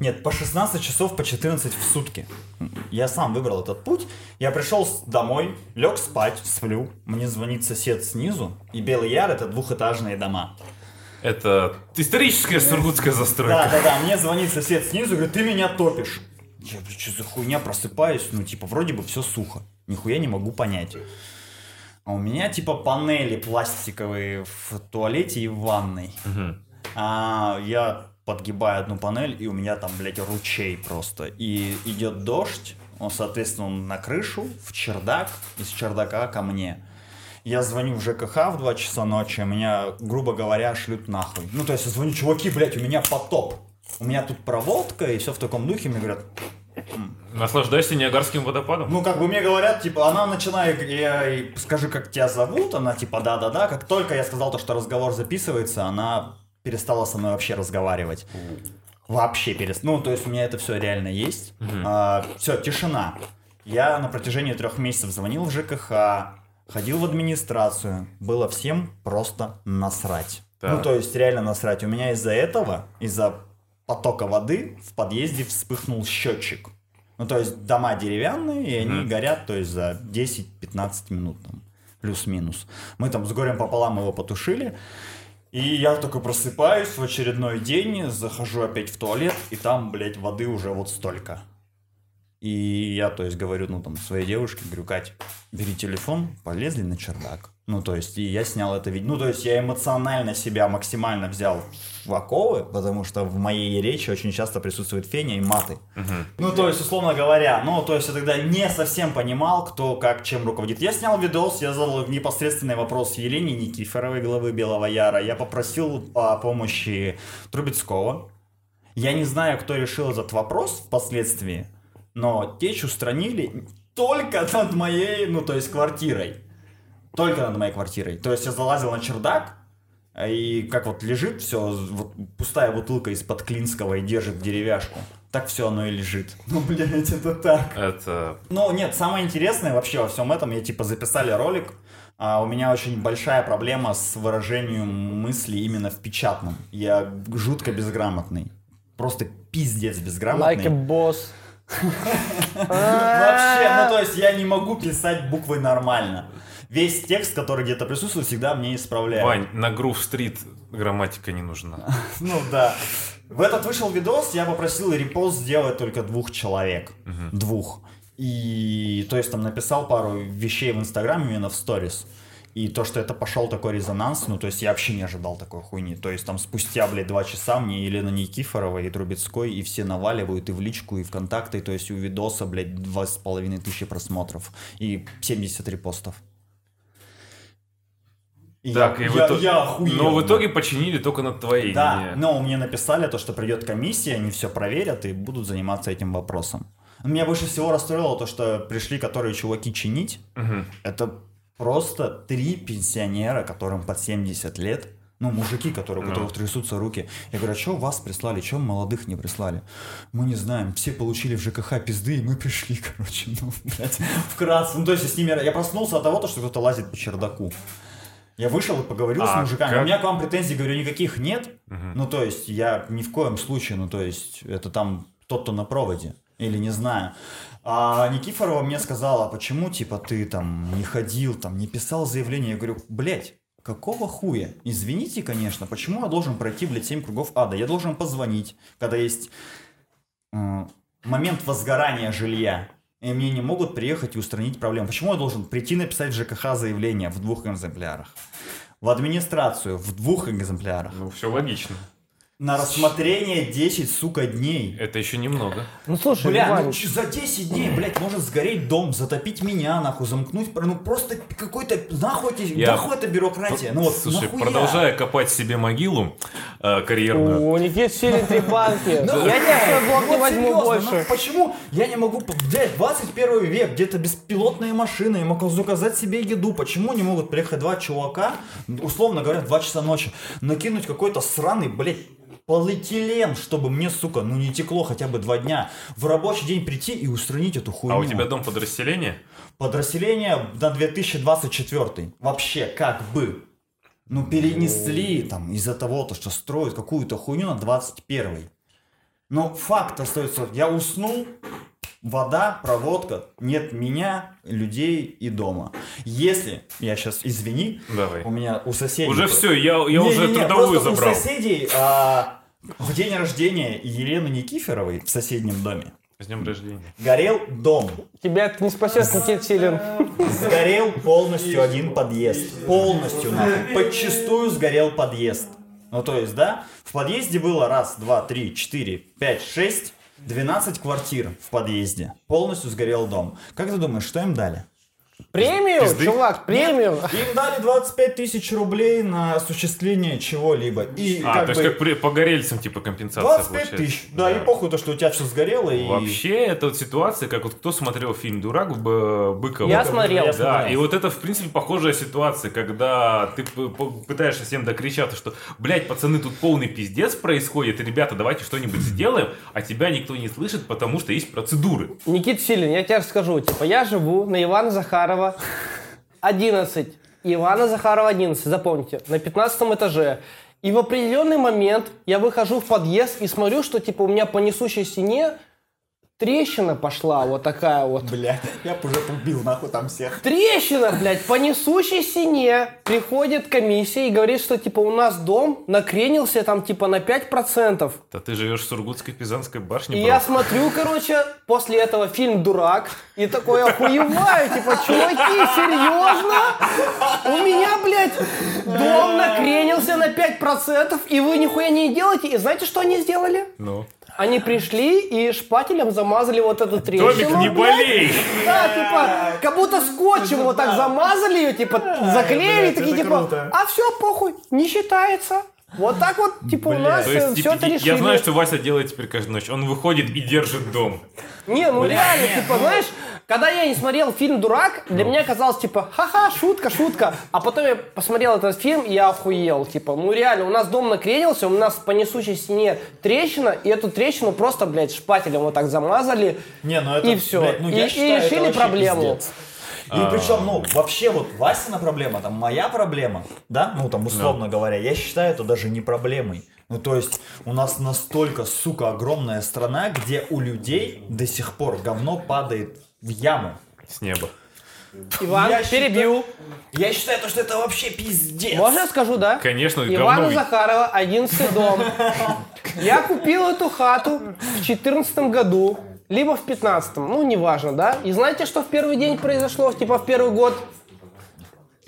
Нет, по 16 часов, по 14 в сутки. Я сам выбрал этот путь. Я пришел домой, лег спать, сплю. Мне звонит сосед снизу. И Белый Яр это двухэтажные дома. Это историческая сургутская Да, застройка. да, да. Мне звонит сосед снизу, говорит, ты меня топишь. Я что за хуйня, просыпаюсь, ну, типа, вроде бы все сухо. Нихуя не могу понять. А у меня, типа, панели пластиковые в туалете и в ванной. Мгм. А я подгибаю одну панель, и у меня там, блядь, ручей просто. И идет дождь, он, соответственно, он на крышу, в чердак, из чердака ко мне. Я звоню в ЖКХ в 2 часа ночи, меня, грубо говоря, шлют нахуй. Ну, то есть я звоню, чуваки, блядь, у меня потоп. У меня тут проводка, и все в таком духе. Мне говорят, Наслаждайся Ниагарским водопадом. ну, как бы мне говорят, типа, она начинает, я ей скажи, как тебя зовут, она типа, да-да-да, как только я сказал то, что разговор записывается, она перестала со мной вообще разговаривать. Вообще перестала. Ну, то есть у меня это все реально есть. все, тишина. Я на протяжении трех месяцев звонил в ЖКХ, ходил в администрацию, было всем просто насрать. Так. Ну, то есть реально насрать. У меня из-за этого, из-за потока воды в подъезде вспыхнул счетчик. Ну, то есть дома деревянные, и они Мгм. горят, то есть за 10-15 минут там, плюс-минус. Мы там с горем пополам его потушили. И я такой просыпаюсь в очередной день, захожу опять в туалет, и там, блядь, воды уже вот столько. И я, то есть, говорю, ну, там, своей девушке, говорю, Кать, бери телефон, полезли на чердак. Ну, то есть, и я снял это видео. Ну, то есть, я эмоционально себя максимально взял в оковы, потому что в моей речи очень часто присутствует феня и маты. Ну, то есть, условно говоря, ну, то есть, я тогда не совсем понимал, кто как чем руководит. Я снял видос, я задал непосредственный вопрос Елене Никифоровой, главы Белого Яра. Я попросил о помощи Трубецкого. Я не знаю, кто решил этот вопрос впоследствии, но течь устранили только над моей, ну, то есть, квартирой. Только над моей квартирой. То есть, я залазил на чердак, И как вот лежит все, вот пустая бутылка из-под Клинского и держит деревяшку. Так все оно и лежит. Ну, блядь, это так. Это... Ну, нет, самое интересное вообще во всем этом, я типа записали ролик, а у меня очень большая проблема с выражением мысли именно в печатном. Я жутко безграмотный. Просто пиздец безграмотный. Like a boss. Вообще, ну то есть я не могу писать буквы нормально. Весь текст, который где-то присутствует, всегда мне исправляют. Вань, на Грув Стрит грамматика не нужна. Ну да. В этот вышел видос, я попросил репост сделать только двух человек. Двух. И то есть там написал пару вещей в Инстаграме именно в сторис. И то, что это пошел такой резонанс, ну, то есть я вообще не ожидал такой хуйни. То есть там спустя, блядь, два часа мне Елена Никифорова и Трубецкой, и все наваливают и в личку, и в контакты, то есть у видоса, блядь, два с половиной тысячи просмотров и 70 репостов. И Так, я, и в я- итоге- я охуел. Но в итоге починили только над твоей. Да, не- но мне написали то, что придет комиссия, они все проверят и будут заниматься этим вопросом. Меня больше всего расстроило то, что пришли которые чуваки чинить. Мгм. Это просто три пенсионера, которым под 70 лет. Ну, мужики, которые, у Ну. которых трясутся руки. Я говорю, а что вас прислали, что молодых не прислали? Мы не знаем, все получили в ЖКХ пизды, и мы пришли, короче, ну, блядь, вкратце. Ну, то есть с ними... Я проснулся от того, что кто-то лазит по чердаку. Я вышел и поговорил с А мужиками. как- У меня к вам претензий, говорю, никаких нет. Ну, то есть, я ни в коем случае, ну, то есть, это там тот, кто на проводе. Или не знаю. А Никифорова мне сказала, «А почему, типа, ты там не ходил, там, не писал заявление. Я говорю, блядь, какого хуя? Извините, конечно, почему я должен пройти, блядь, 7 кругов ада? Я должен позвонить, когда есть э, момент возгорания жилья. И мне не могут приехать и устранить проблему. Почему я должен прийти написать ЖКХ заявление в двух экземплярах? В администрацию в двух экземплярах. Ну, все логично. На рассмотрение 10, сука, дней. Это еще немного. Ну слушай, Бля, Вань, ну ч- за 10 дней, блядь, может сгореть дом, затопить меня, нахуй, замкнуть, ну просто какой-то, нахуй, Я- нахуй эта бюрократия, ну вот, Слушай, нахуя? продолжая копать себе могилу э, карьерную, у Никит сильный три банки. Ну, Я блок не возьму серьезно, больше. ну почему я не могу, блядь, 21 век, где-то беспилотные машины, я могу заказать себе еду, почему не могут приехать два чувака, условно говоря, в 2 часа ночи, накинуть какой-то сраный, блядь, полиэтилен, чтобы мне, сука, ну не текло хотя бы два дня, в рабочий день прийти и устранить эту хуйню. а у тебя дом под расселение? Подразделение на 2024. Вообще, как бы. Ну, перенесли там из-за того, то, что строят какую-то хуйню на 21. Но факт остается, я уснул, вода, проводка, нет меня, людей и дома. Если, я сейчас, извини, Давай. у меня у соседей... Уже все, я, я уже Не-не-не, трудовую просто забрал. У соседей а, в день рождения Елены Никифоровой в соседнем доме С днем рождения. горел дом. Тебя это не спасет, Никит Силин. Сгорел полностью один подъезд. Полностью, нахуй. Подчистую сгорел подъезд. Ну, то есть, да, в подъезде было раз, два, три, четыре, пять, шесть, 12 квартир в подъезде. Полностью сгорел дом. Как ты думаешь, что им дали? Премию, Пизды? чувак, премию. Им дали 25 тысяч рублей на осуществление чего-либо. И А, как то бы есть как при- по горельцам типа компенсация 25 получается. тысяч. Да, и похуй то, что у тебя все сгорело. И... Вообще, это вот ситуация, как вот кто смотрел фильм «Дурак» в Б- Быкова? Я смотрел. Я Да, смотрел. и вот это, в принципе, похожая ситуация, когда ты пытаешься всем докричаться, что, блядь, пацаны, тут полный пиздец происходит, и, ребята, давайте что-нибудь сделаем, а тебя никто не слышит, потому что есть процедуры. Никит Силин, я тебе скажу, типа, я живу на Ивана Захарова 11. Ивана Захарова 11, запомните, на 15 этаже. И в определенный момент я выхожу в подъезд и смотрю, что типа у меня по несущей стене трещина пошла, вот такая вот. Блядь, я бы уже убил нахуй там всех. Трещина, блядь, по несущей стене приходит комиссия и говорит, что типа у нас дом накренился там типа на 5%. Да ты живешь в Сургутской Пизанской башне, И бро. я смотрю, короче, после этого фильм «Дурак», и такой охуеваю, типа, чуваки, серьезно? У меня, блядь, дом накренился на 5%, и вы нихуя не делаете. И знаете, что они сделали? Ну. Они пришли и шпателем замазали вот эту трещину. Домик, не блядь. болей! Да, типа, как будто скотчем вот так замазали ее, типа, заклеили, такие, типа, а все, похуй, не считается. Вот так вот, типа, у нас То есть, все это решили. я знаю, что Вася делает теперь каждую ночь. Он выходит и держит дом. Не, ну реально, типа, знаешь, когда я не смотрел фильм «Дурак», для меня казалось, типа, ха-ха, шутка, шутка. А потом я посмотрел этот фильм, и я охуел. Типа, ну реально, у нас дом накренился, у нас по несущей стене трещина, и эту трещину просто, блядь, шпателем вот так замазали. Не, ну это, И всё. блядь, ну И- я и считаю, это решили проблему. пиздец. И причем, ну, вообще вот Васина проблема, там, моя проблема, да, ну, там, условно говоря, я считаю это даже не проблемой. Ну, то есть, у нас настолько, сука, огромная страна, где у людей до сих пор говно падает в яму. С неба. Иван, Я считаю- перебью. Я считаю, то, что это вообще пиздец. Можно я скажу, да? Конечно, Ивана говно. Захарова, 11 дом. Я купил эту хату в 14 году, либо в 15 ну, неважно, да? И знаете, что в первый день произошло, типа в первый год?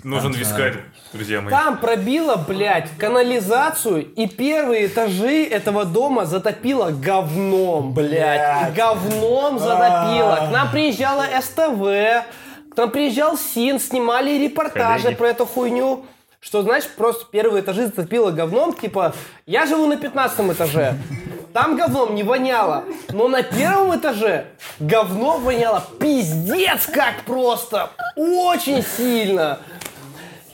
Нужен вискарь, друзья мои. Там пробило, блядь, канализацию, и первые этажи этого дома затопило говном, блядь. Блядь. Говном затопило. К нам приезжала СТВ, к нам приезжал СИН, снимали репортажи Коллеги. про эту хуйню. Что, знаешь, просто первые этажи затопило говном, типа, я живу на 15 этаже, там говном не воняло, но на первом этаже говно воняло пиздец как просто, очень сильно.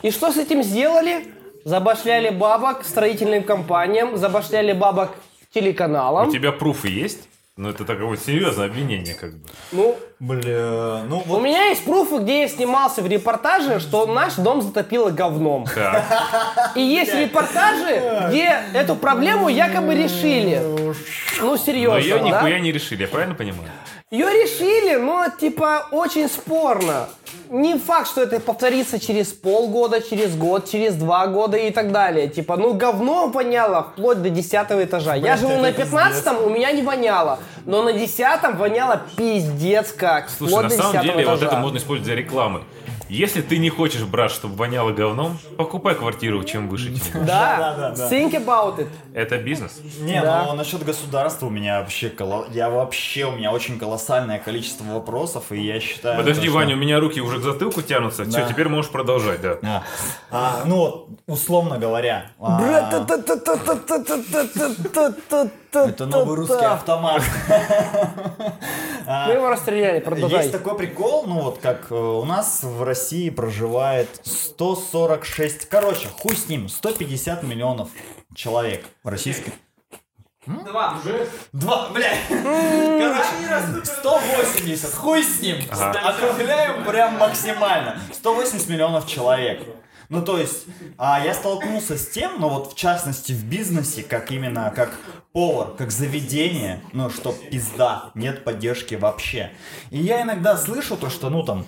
И что с этим сделали? Забашляли бабок строительным компаниям, забашляли бабок телеканалам. У тебя пруфы есть? Ну, это такое серьезное обвинение, как бы. Ну, Бля, ну у вот меня есть пруфы, где я снимался в репортаже, что наш дом затопило говном. Так. И есть репортажи, где эту проблему якобы решили. Ну, Но серьезно, ее да? нихуя не решили, я правильно понимаю? Ее решили, но, типа, очень спорно. Не факт, что это повторится через полгода, через год, через два года и так далее. Типа, ну, говно воняло вплоть до десятого этажа. Я Блядь, живу на пиздец. пятнадцатом, у меня не воняло. Но на десятом воняло пиздец как. Слушай, вплоть на до самом 10 деле вот этажа. это можно использовать для рекламы. Если ты не хочешь, брат, чтобы воняло говном, покупай квартиру чем выше, тем лучше. Да, Да, да, да. think about it. Это бизнес. Не, Да. ну насчет государства у меня вообще коло- я вообще у меня очень колоссальное количество вопросов, и я считаю. Подожди, то, что- Ваня, у меня руки уже к затылку тянутся. Все, Да. теперь можешь продолжать, да. А, а, ну вот, условно говоря. а, Это новый русский автомат. Мы его расстреляли, продолжай. Есть такой прикол, ну вот как э, у нас в России проживает 146, короче, хуй с ним, 150 миллионов человек российских. Два. Уже? Два, блядь. Короче, 180, хуй с ним. Округляем прям максимально. 180 миллионов человек. Ну, то есть, а, я столкнулся с тем, ну вот в частности в бизнесе, как именно как повар, как заведение, ну что пизда, нет поддержки вообще. И я иногда слышу то, что ну там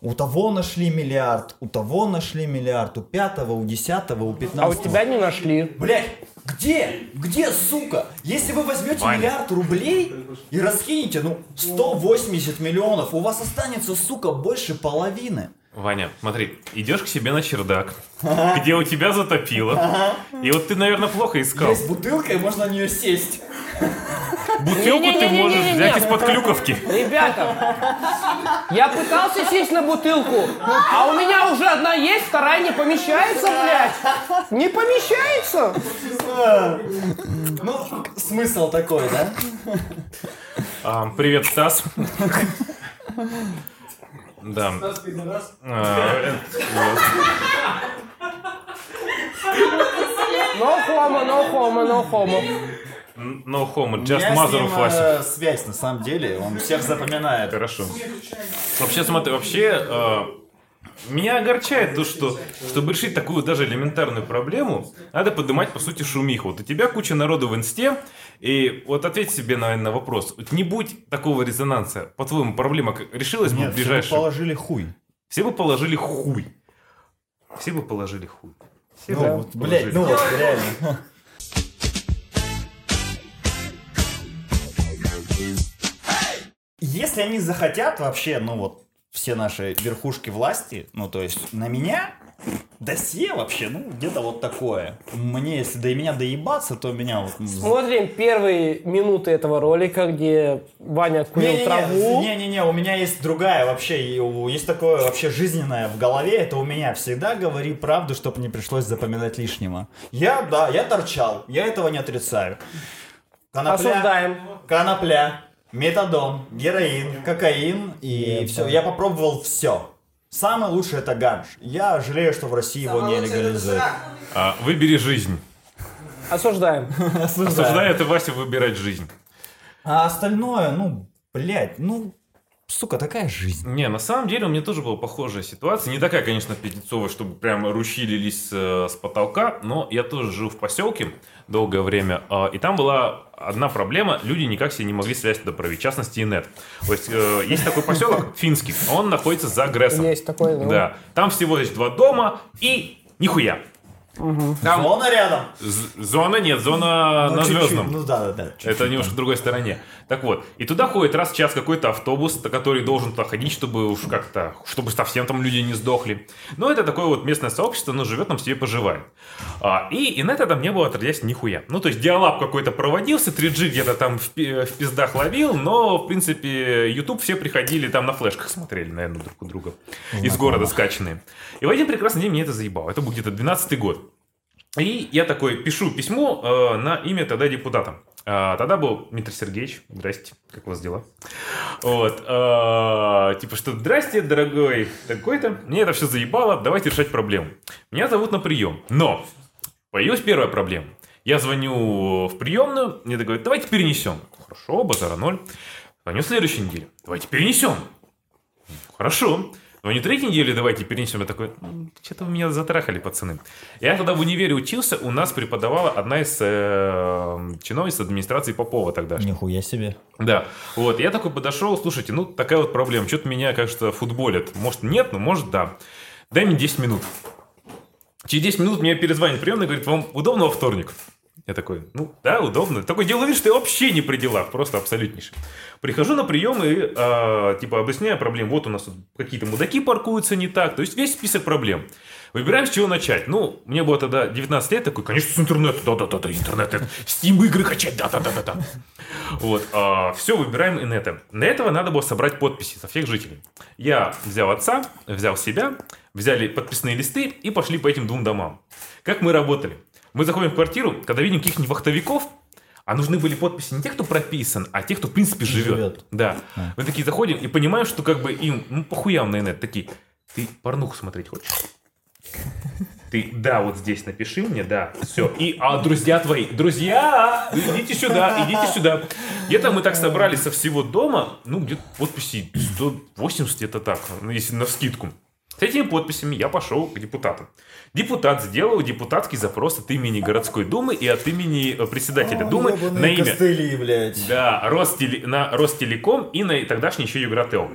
у того нашли миллиард, у того нашли миллиард, у пятого, у десятого, у А у пятнадцатого. тебя не нашли. Блять, где? Где, сука? Если вы возьмете Ваня. миллиард рублей и раскинете, ну, 180 миллионов, у вас останется, сука, больше половины. Ваня, смотри, идешь к себе на чердак, где у тебя затопило. И вот ты, наверное, плохо искал. Есть бутылка, и можно на нее сесть. Бутылку ты можешь взять из-под клюковки. Ребята, я пытался сесть на бутылку, а у меня уже одна есть, вторая не помещается, блядь. Не помещается. Ну, смысл такой, да? А, привет, Стас. Да. А, э. No homo, no homo, no homo. No homo, У just меня с mother ним, of Вася. э, связь, на самом деле, он всех запоминает. Хорошо. Вообще, смотри, вообще, э, меня огорчает то, что, чтобы решить такую даже элементарную проблему, надо поднимать, по сути, шумиху. Вот у тебя куча народу в инсте, и вот ответь себе, наверное, на вопрос. Вот не будь такого резонанса, по-твоему, проблема решилась бы Нет, в все бы ближайшем... положили хуй. Все бы положили хуй. Все бы положили хуй. Все Ну, бы вот, блядь, положили. ну вот, реально. Если они захотят вообще, ну вот, все наши верхушки власти, ну то есть на меня, досье вообще, ну где-то вот такое. Мне, если до меня доебаться, то меня вот... Смотрим первые минуты этого ролика, где Ваня курил траву. Не-не-не, у меня есть другая вообще, есть такое вообще жизненное в голове, это у меня всегда говори правду, чтобы не пришлось запоминать лишнего. Я, да, я торчал, я этого не отрицаю. Конопля, Осуждаем. конопля, метадон, героин, кокаин и все. Я попробовал все. Самое лучшее это ганж. Я жалею, что в России его не легализуют. А, выбери жизнь. Осуждаем. Осуждаю это Вася выбирать жизнь. А остальное, ну, блядь, ну, сука, такая жизнь. Не, на самом деле у меня тоже была похожая ситуация. Не такая, конечно, пятицовая, чтобы прям ручьи лились э, с потолка, но я тоже жил в поселке долгое время, э, и там была одна проблема, люди никак себе не могли связь туда провести, в частности и нет. То есть э, есть такой поселок финский, он находится за Грессом. Есть такой, ну. Да, там всего есть два дома и нихуя. Там Зона рядом. з- зона нет, зона Ну, на чуть-чуть. звездном. Ну да, да, да. Это чуть-чуть немножко там. в другой стороне. Так вот, и туда ходит раз в час какой-то автобус, который должен туда ходить, чтобы уж как-то, чтобы совсем там люди не сдохли. Но это такое вот местное сообщество, но живет там себе поживает. А, и инета там не было отродясь нихуя. Ну, то есть диалаб какой-то проводился, 3G где-то там в, пи- в пиздах ловил, но, в принципе, YouTube все приходили там на флешках смотрели, наверное, друг у друга. Из города скачанные. И в один прекрасный день мне это заебало. Это был где-то 12 год. И я такой пишу письмо э, на имя тогда депутата. А, тогда был Дмитрий Сергеевич. Здрасте, как у вас дела? Вот. э, типа, что здрасте, дорогой такой-то. Мне это все заебало, давайте решать проблему. Меня зовут на прием. Но появилась первая проблема. Я звоню в приемную, мне говорят, давайте перенесем. Хорошо, базара ноль. Звоню в следующей неделе. Давайте перенесем. Хорошо. Звоню третьей неделе, давайте перенесем. Я такой, «М, что-то вы меня затрахали, пацаны. Я тогда в универе учился, у нас преподавала одна из э, чиновниц администрации Попова тогда. Нихуя себе. Да, вот, я такой подошел, слушайте, ну, такая вот проблема, что-то меня, кажется, футболит. Может, нет, но может, да. Дай мне 10 минут. Через 10 минут мне перезвонит приемный, говорит, вам удобно во вторник? Я такой, ну, да, удобно. Такой делаю вид, что я вообще не при делах, просто абсолютнейший. Прихожу на прием и, а, типа, объясняю проблем. Вот у нас какие-то мудаки паркуются не так. То есть весь список проблем. Выбираем, с чего начать. Ну, мне было тогда 19 лет, такой, конечно, с интернета. Да-да-да, интернет. Steam игры качать, да-да-да-да. Вот, все, выбираем инета. Для этого надо было собрать подписи со всех жителей. Я взял отца, взял себя, взяли подписные листы и пошли по этим двум домам. Как мы работали? Мы заходим в квартиру, когда видим каких-нибудь вахтовиков, а нужны были подписи не тех, кто прописан, а тех, кто, в принципе, живет. Живет. Да. Мы такие заходим и понимаем, что как бы им, ну, похуям на инет. Такие, ты порнуху смотреть хочешь? Ты, да, вот здесь напиши мне, да, все. И, а друзья твои, друзья, идите сюда, идите сюда. Где-то мы так собрали со всего дома, ну, где-то подписей 180 где-то так, ну, если на скидку. С этими подписями я пошел к депутату. Депутат сделал депутатский запрос от имени городской думы и от имени э, председателя думы на имя. Костыли, блядь. Да, Ростеле- на Ростелеком и на тогдашний еще Югротел.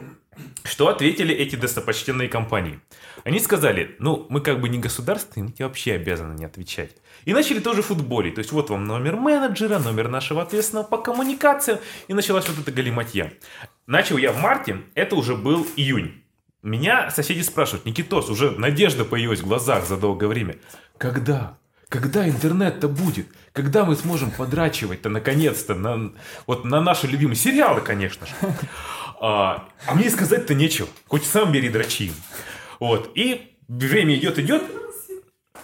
Что ответили эти достопочтенные компании? Они сказали, ну, мы как бы не государство, и мы тебе вообще обязаны не отвечать. И начали тоже футболить. То есть вот вам номер менеджера, номер нашего ответственного по коммуникациям. И началась вот эта галиматья. Начал я в марте, это уже был июнь. Меня соседи спрашивают, Никитос, уже надежда появилась в глазах за долгое время. Когда? Когда интернет-то будет? Когда мы сможем подрачивать-то наконец-то на, вот на наши любимые сериалы, конечно же. А, а мне сказать-то нечего. Хоть сам бери дрочи. Вот. И время идет, идет.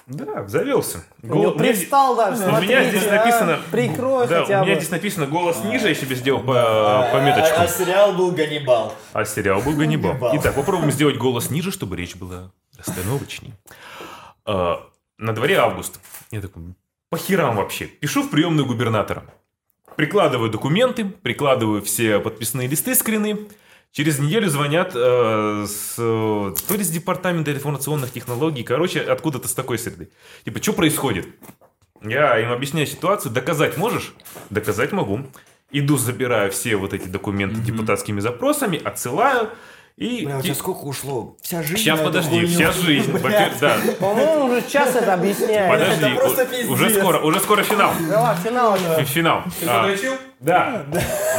Да, завелся. Гол- пристал даже, У меня здесь смотрите, а. написано... Прикрой да, хотя у меня бы. здесь написано голос ниже, я себе сделал по- А, пометочку. а сериал был Ганнибал. А сериал был Ганнибал. Ганнибал. Итак, попробуем сделать голос ниже, чтобы речь была расстановочней. А, На дворе август. Я такой, по херам вообще. Пишу в приемную губернатора. Прикладываю документы, прикладываю все подписные листы, скрины. Через неделю звонят э, с, то ли с департамента информационных технологий, короче, откуда-то с такой среды. Типа, что происходит? Я им объясняю ситуацию. Доказать можешь? Доказать могу. Иду, забираю все вот эти документы депутатскими запросами, отсылаю. И Бля, у тебя сколько ушло? Вся жизнь Сейчас подожди, вся жизнь. Во-первых, Да, По-моему, уже час это объясняет. подожди, это просто у- пиздец. уже скоро, уже скоро финал. Давай, финал. Фи- Финал. А, Подрочил? Да,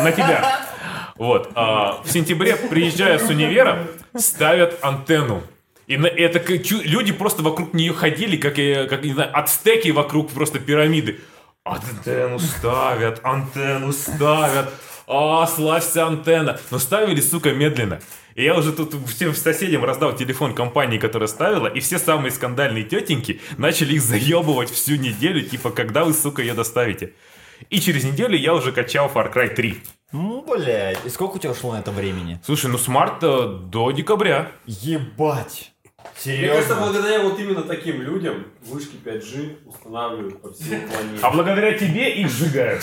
на тебя. Вот. а, в сентябре, приезжая с универа, ставят антенну. И это люди просто вокруг нее ходили, как, и, как не знаю, ацтеки вокруг просто пирамиды. Антенну ставят, антенну ставят. А, славься антенна. Но ставили, сука, медленно. И я уже тут всем соседям раздал телефон компании, которая ставила, и все самые скандальные тетеньки начали их заебывать всю неделю, типа, когда вы, сука, ее доставите. И через неделю я уже качал Far Cry 3. Ну, блядь. И сколько у тебя ушло на это времени? Слушай, ну с марта до декабря. Ебать. Мне кажется, Серьезно? благодаря вот именно таким людям вышки 5G устанавливают по всей планете. А благодаря тебе их сжигают.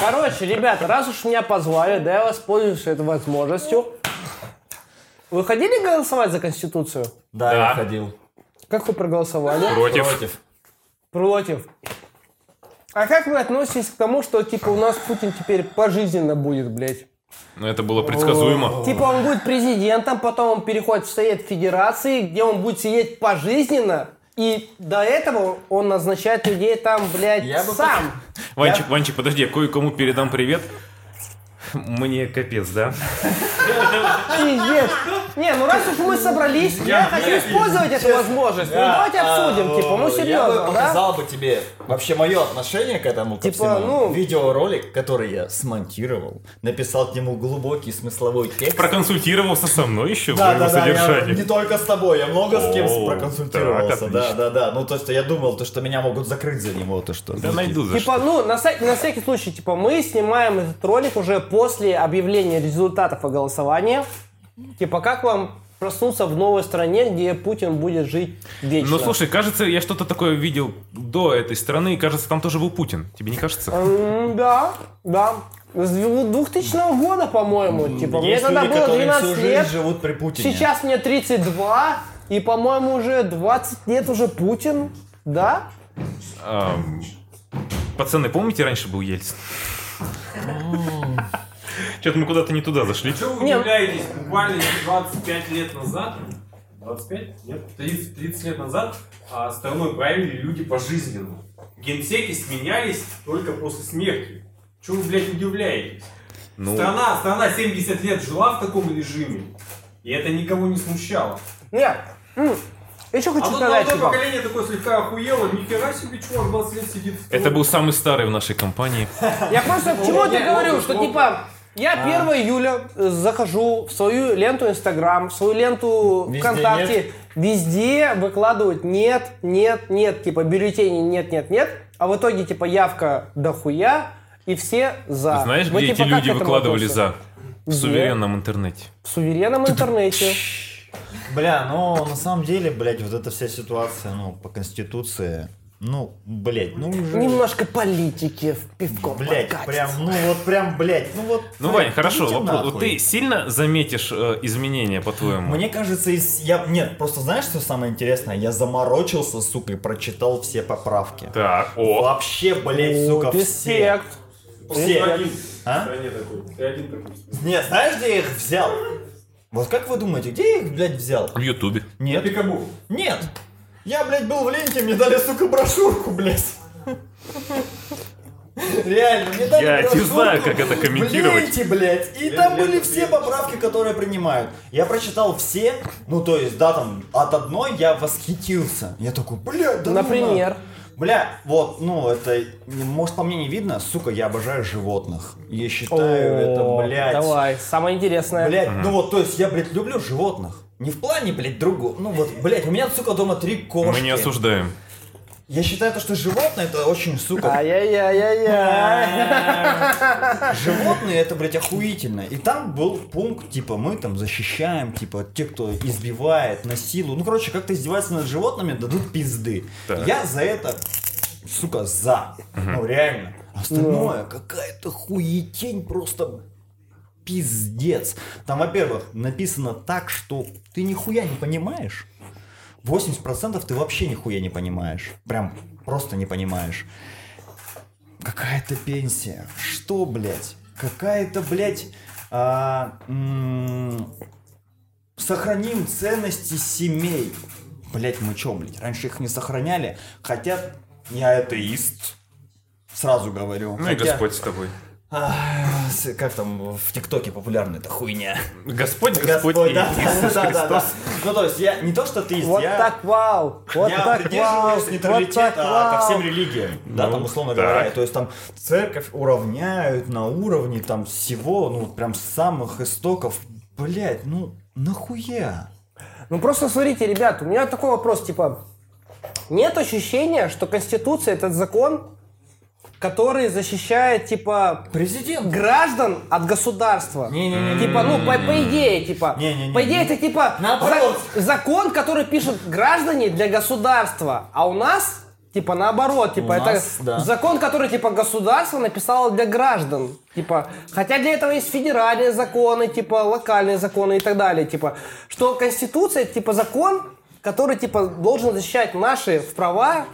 Короче, ребята, раз уж меня позвали, да, я воспользуюсь этой возможностью. Вы ходили голосовать за Конституцию? Да, Да. я ходил. Как вы проголосовали? Против. Против. Против. А как вы относитесь к тому, что типа у нас Путин теперь пожизненно будет, блядь? Ну, это было предсказуемо. Типа он будет президентом, потом он переходит в Совет Федерации, где он будет сидеть пожизненно, и до этого он назначает людей там, блядь, Я бы сам. Ванчик, Ванчик, подожди, я кое-кому передам привет. Мне капец, да? Пиздец. Не, ну раз уж мы собрались, я хочу использовать эту возможность. Ну давайте обсудим, типа, ну Я бы серьезно, да? показал бы тебе вообще мое отношение к этому ко Типа, всему. ну- Видеоролик, который я смонтировал, написал к нему глубокий смысловой текст. Проконсультировался со мной еще Да, в да, да, я содержании. не только с тобой, я много с кем проконсультировался. так, да, да, да. Ну, то есть я думал, то, что меня могут закрыть за него, то что. Да найду за Типа, ну, на, всякий- на всякий случай, типа, мы снимаем этот ролик уже после объявления результатов голосования. Типа, как вам проснуться в новой стране, где Путин будет жить вечно? Ну, слушай, кажется, я что-то такое видел до этой страны, и кажется, там тоже был Путин. Тебе не кажется? Да, да. С 2000 года, по-моему. Типа, мне тогда было которые 12 всю лет. живут при Путине. Сейчас мне 32, и, по-моему, уже 20 лет уже Путин. Да? Пацаны, помните, раньше был Ельцин? Что-то мы куда-то не туда зашли. Что вы удивляетесь? Буквально 25 лет назад, 25? Нет, 30, 30 лет назад а, страной правили люди пожизненно. Генсеки сменялись только после смерти. Чего вы, блядь, удивляетесь? Ну, Страна, страна 70 лет жила в таком режиме, и это никого не смущало. Нет. Еще А хочу тут сказать, молодое типа, поколение такое слегка охуело, нихера себе, чувак 20 лет сидит в это был самый старый в нашей компании. Я просто к чему о, говорю, что типа я 1 июля э, захожу в свою ленту Инстаграм, в свою ленту ВКонтакте, везде выкладывают нет, нет, нет, типа бюллетени нет, нет, нет, а в итоге типа явка дохуя и все за. Знаешь, где эти типа, как люди выкладывали за? В суверенном интернете. В суверенном интернете. Бля, ну на самом деле, блядь, вот эта вся ситуация, ну, по конституции, ну, блядь, ну уже... Немножко политики в пивко Блядь, подкатить. прям, ну вот прям, блядь, ну вот... Ну, Вань, хорошо, вопрос. нахуй. Вот ты сильно заметишь э, изменения, по-твоему? Мне кажется, из... я... Нет, просто знаешь, что самое интересное? Я заморочился, сука, и прочитал все поправки. Так, о. Вообще, блядь, сука, все. Респект. Все. Ты один А? в стране такой. Ты один такой. Нет, знаешь, где я их взял? Вот как вы думаете, где я их, блядь, взял? В Ютубе. Нет. Пикабу. Нет. Я, блядь, был в ленте, мне дали, сука, брошюрку, блядь. Реально, мне дали Я не знаю, как это комментировать. В ленте, блядь. И там были все поправки, которые принимают. Я прочитал все, ну, то есть, да, там, от одной я восхитился. Я такой, блядь, да ну Например. Нахуй». Бля, вот, ну, это, может, по мне не видно, сука, я обожаю животных. Я считаю, это, О, блядь, Давай, самое интересное. Блять, ну вот, то есть я, блядь, люблю животных. Не в плане, блядь, другу. Ну вот, блядь, у меня, сука, дома три кошки. Мы не осуждаем. Я считаю, то, что животные это очень, сука, Ай-яй-яй-яй-яй. животные это, блядь, охуительно. И там был пункт, типа, мы там защищаем, типа, те, кто избивает, насилует. Ну, короче, как-то издеваться над животными, дадут пизды. Так. Я за это, сука, за. Ну, реально. Остальное какая-то хуетень просто пиздец. Там, во-первых, написано так, что ты нихуя не понимаешь. 80% ты вообще нихуя не понимаешь. Прям просто не понимаешь. Какая-то пенсия. Что, блядь? Какая-то, блядь, а, м, сохраним ценности семей. Блять, мы чё, блядь, раньше их не сохраняли. Хотя я атеист. Сразу говорю. Ну и Хотя- Господь с тобой. Как там в ТикТоке популярная эта хуйня? Господь, Господь, Господь, да, да, Иисус да, да, да. Христос. Ну, то есть, я не то, что атеист, Вот я... так вау! Вот я так вау! придерживаюсь Вот нейтралитета так вау! ко всем религиям, да, Ну, там условно так. говоря, то есть там церковь уравняют на уровне там всего, ну прям с самых истоков, блять, ну нахуя? Ну просто смотрите, ребят, у меня такой вопрос, типа, нет ощущения, что Конституция, этот закон, который защищает, типа, Президент. граждан от государства. Не-не-не. Типа, ну, по, по идее, типа. Не-не-не. По идее, это типа за- закон, который пишут граждане для государства. А у нас, типа, наоборот, типа, У это нас, да. закон, который, типа, государство написало для граждан. Типа, хотя для этого есть федеральные законы, типа, локальные законы и так далее. Типа, что Конституция, типа, закон, который, типа, должен защищать наши права,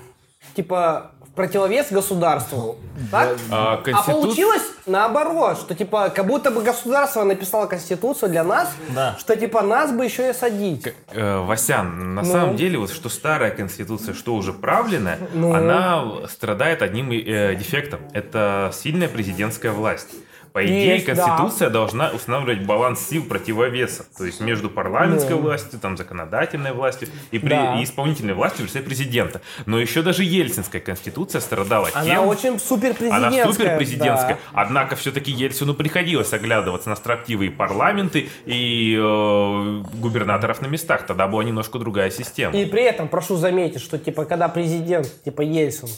типа, противовес государству. Так? А, А конституция- получилось наоборот, что типа как будто бы государство написало конституцию для нас, Да. что типа нас бы еще и садить. Э, Васян, на Ну? самом деле, вот что старая конституция, что уже правленная, Ну? она страдает одним э, дефектом. Это сильная президентская власть. По идее, Есть, да. Конституция должна устанавливать баланс сил противовеса, то есть между парламентской Ну. властью, там, законодательной властью и, при- Да. и исполнительной властью в лице президента. Но еще даже Ельцинская Конституция страдала Она тем, очень супер она президентская. супер президентская. Однако все-таки Ельцину приходилось оглядываться на строптивые парламенты и э, губернаторов на местах. Тогда была немножко другая система. И при этом прошу заметить, что типа когда президент типа Ельцин,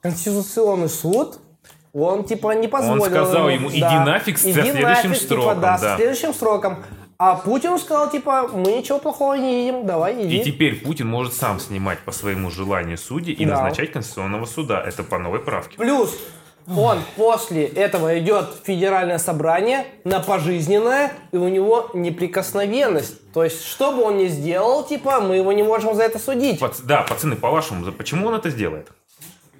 Конституционный суд он типа не позволил. сказал ему, «Иди нафиг с иди следующим нафиг, типа, сроком», да, да. с следующим сроком. А Путин сказал, типа, мы ничего плохого не видим, давай иди. И теперь Путин может сам снимать по своему желанию судей и Да. назначать Конституционного суда. Это по новой правке. Плюс он после этого идет в федеральное собрание на пожизненное, и у него неприкосновенность. То есть, что бы он ни сделал, типа, мы его не можем за это судить. Пац- да, пацаны, по-вашему, почему он это сделает?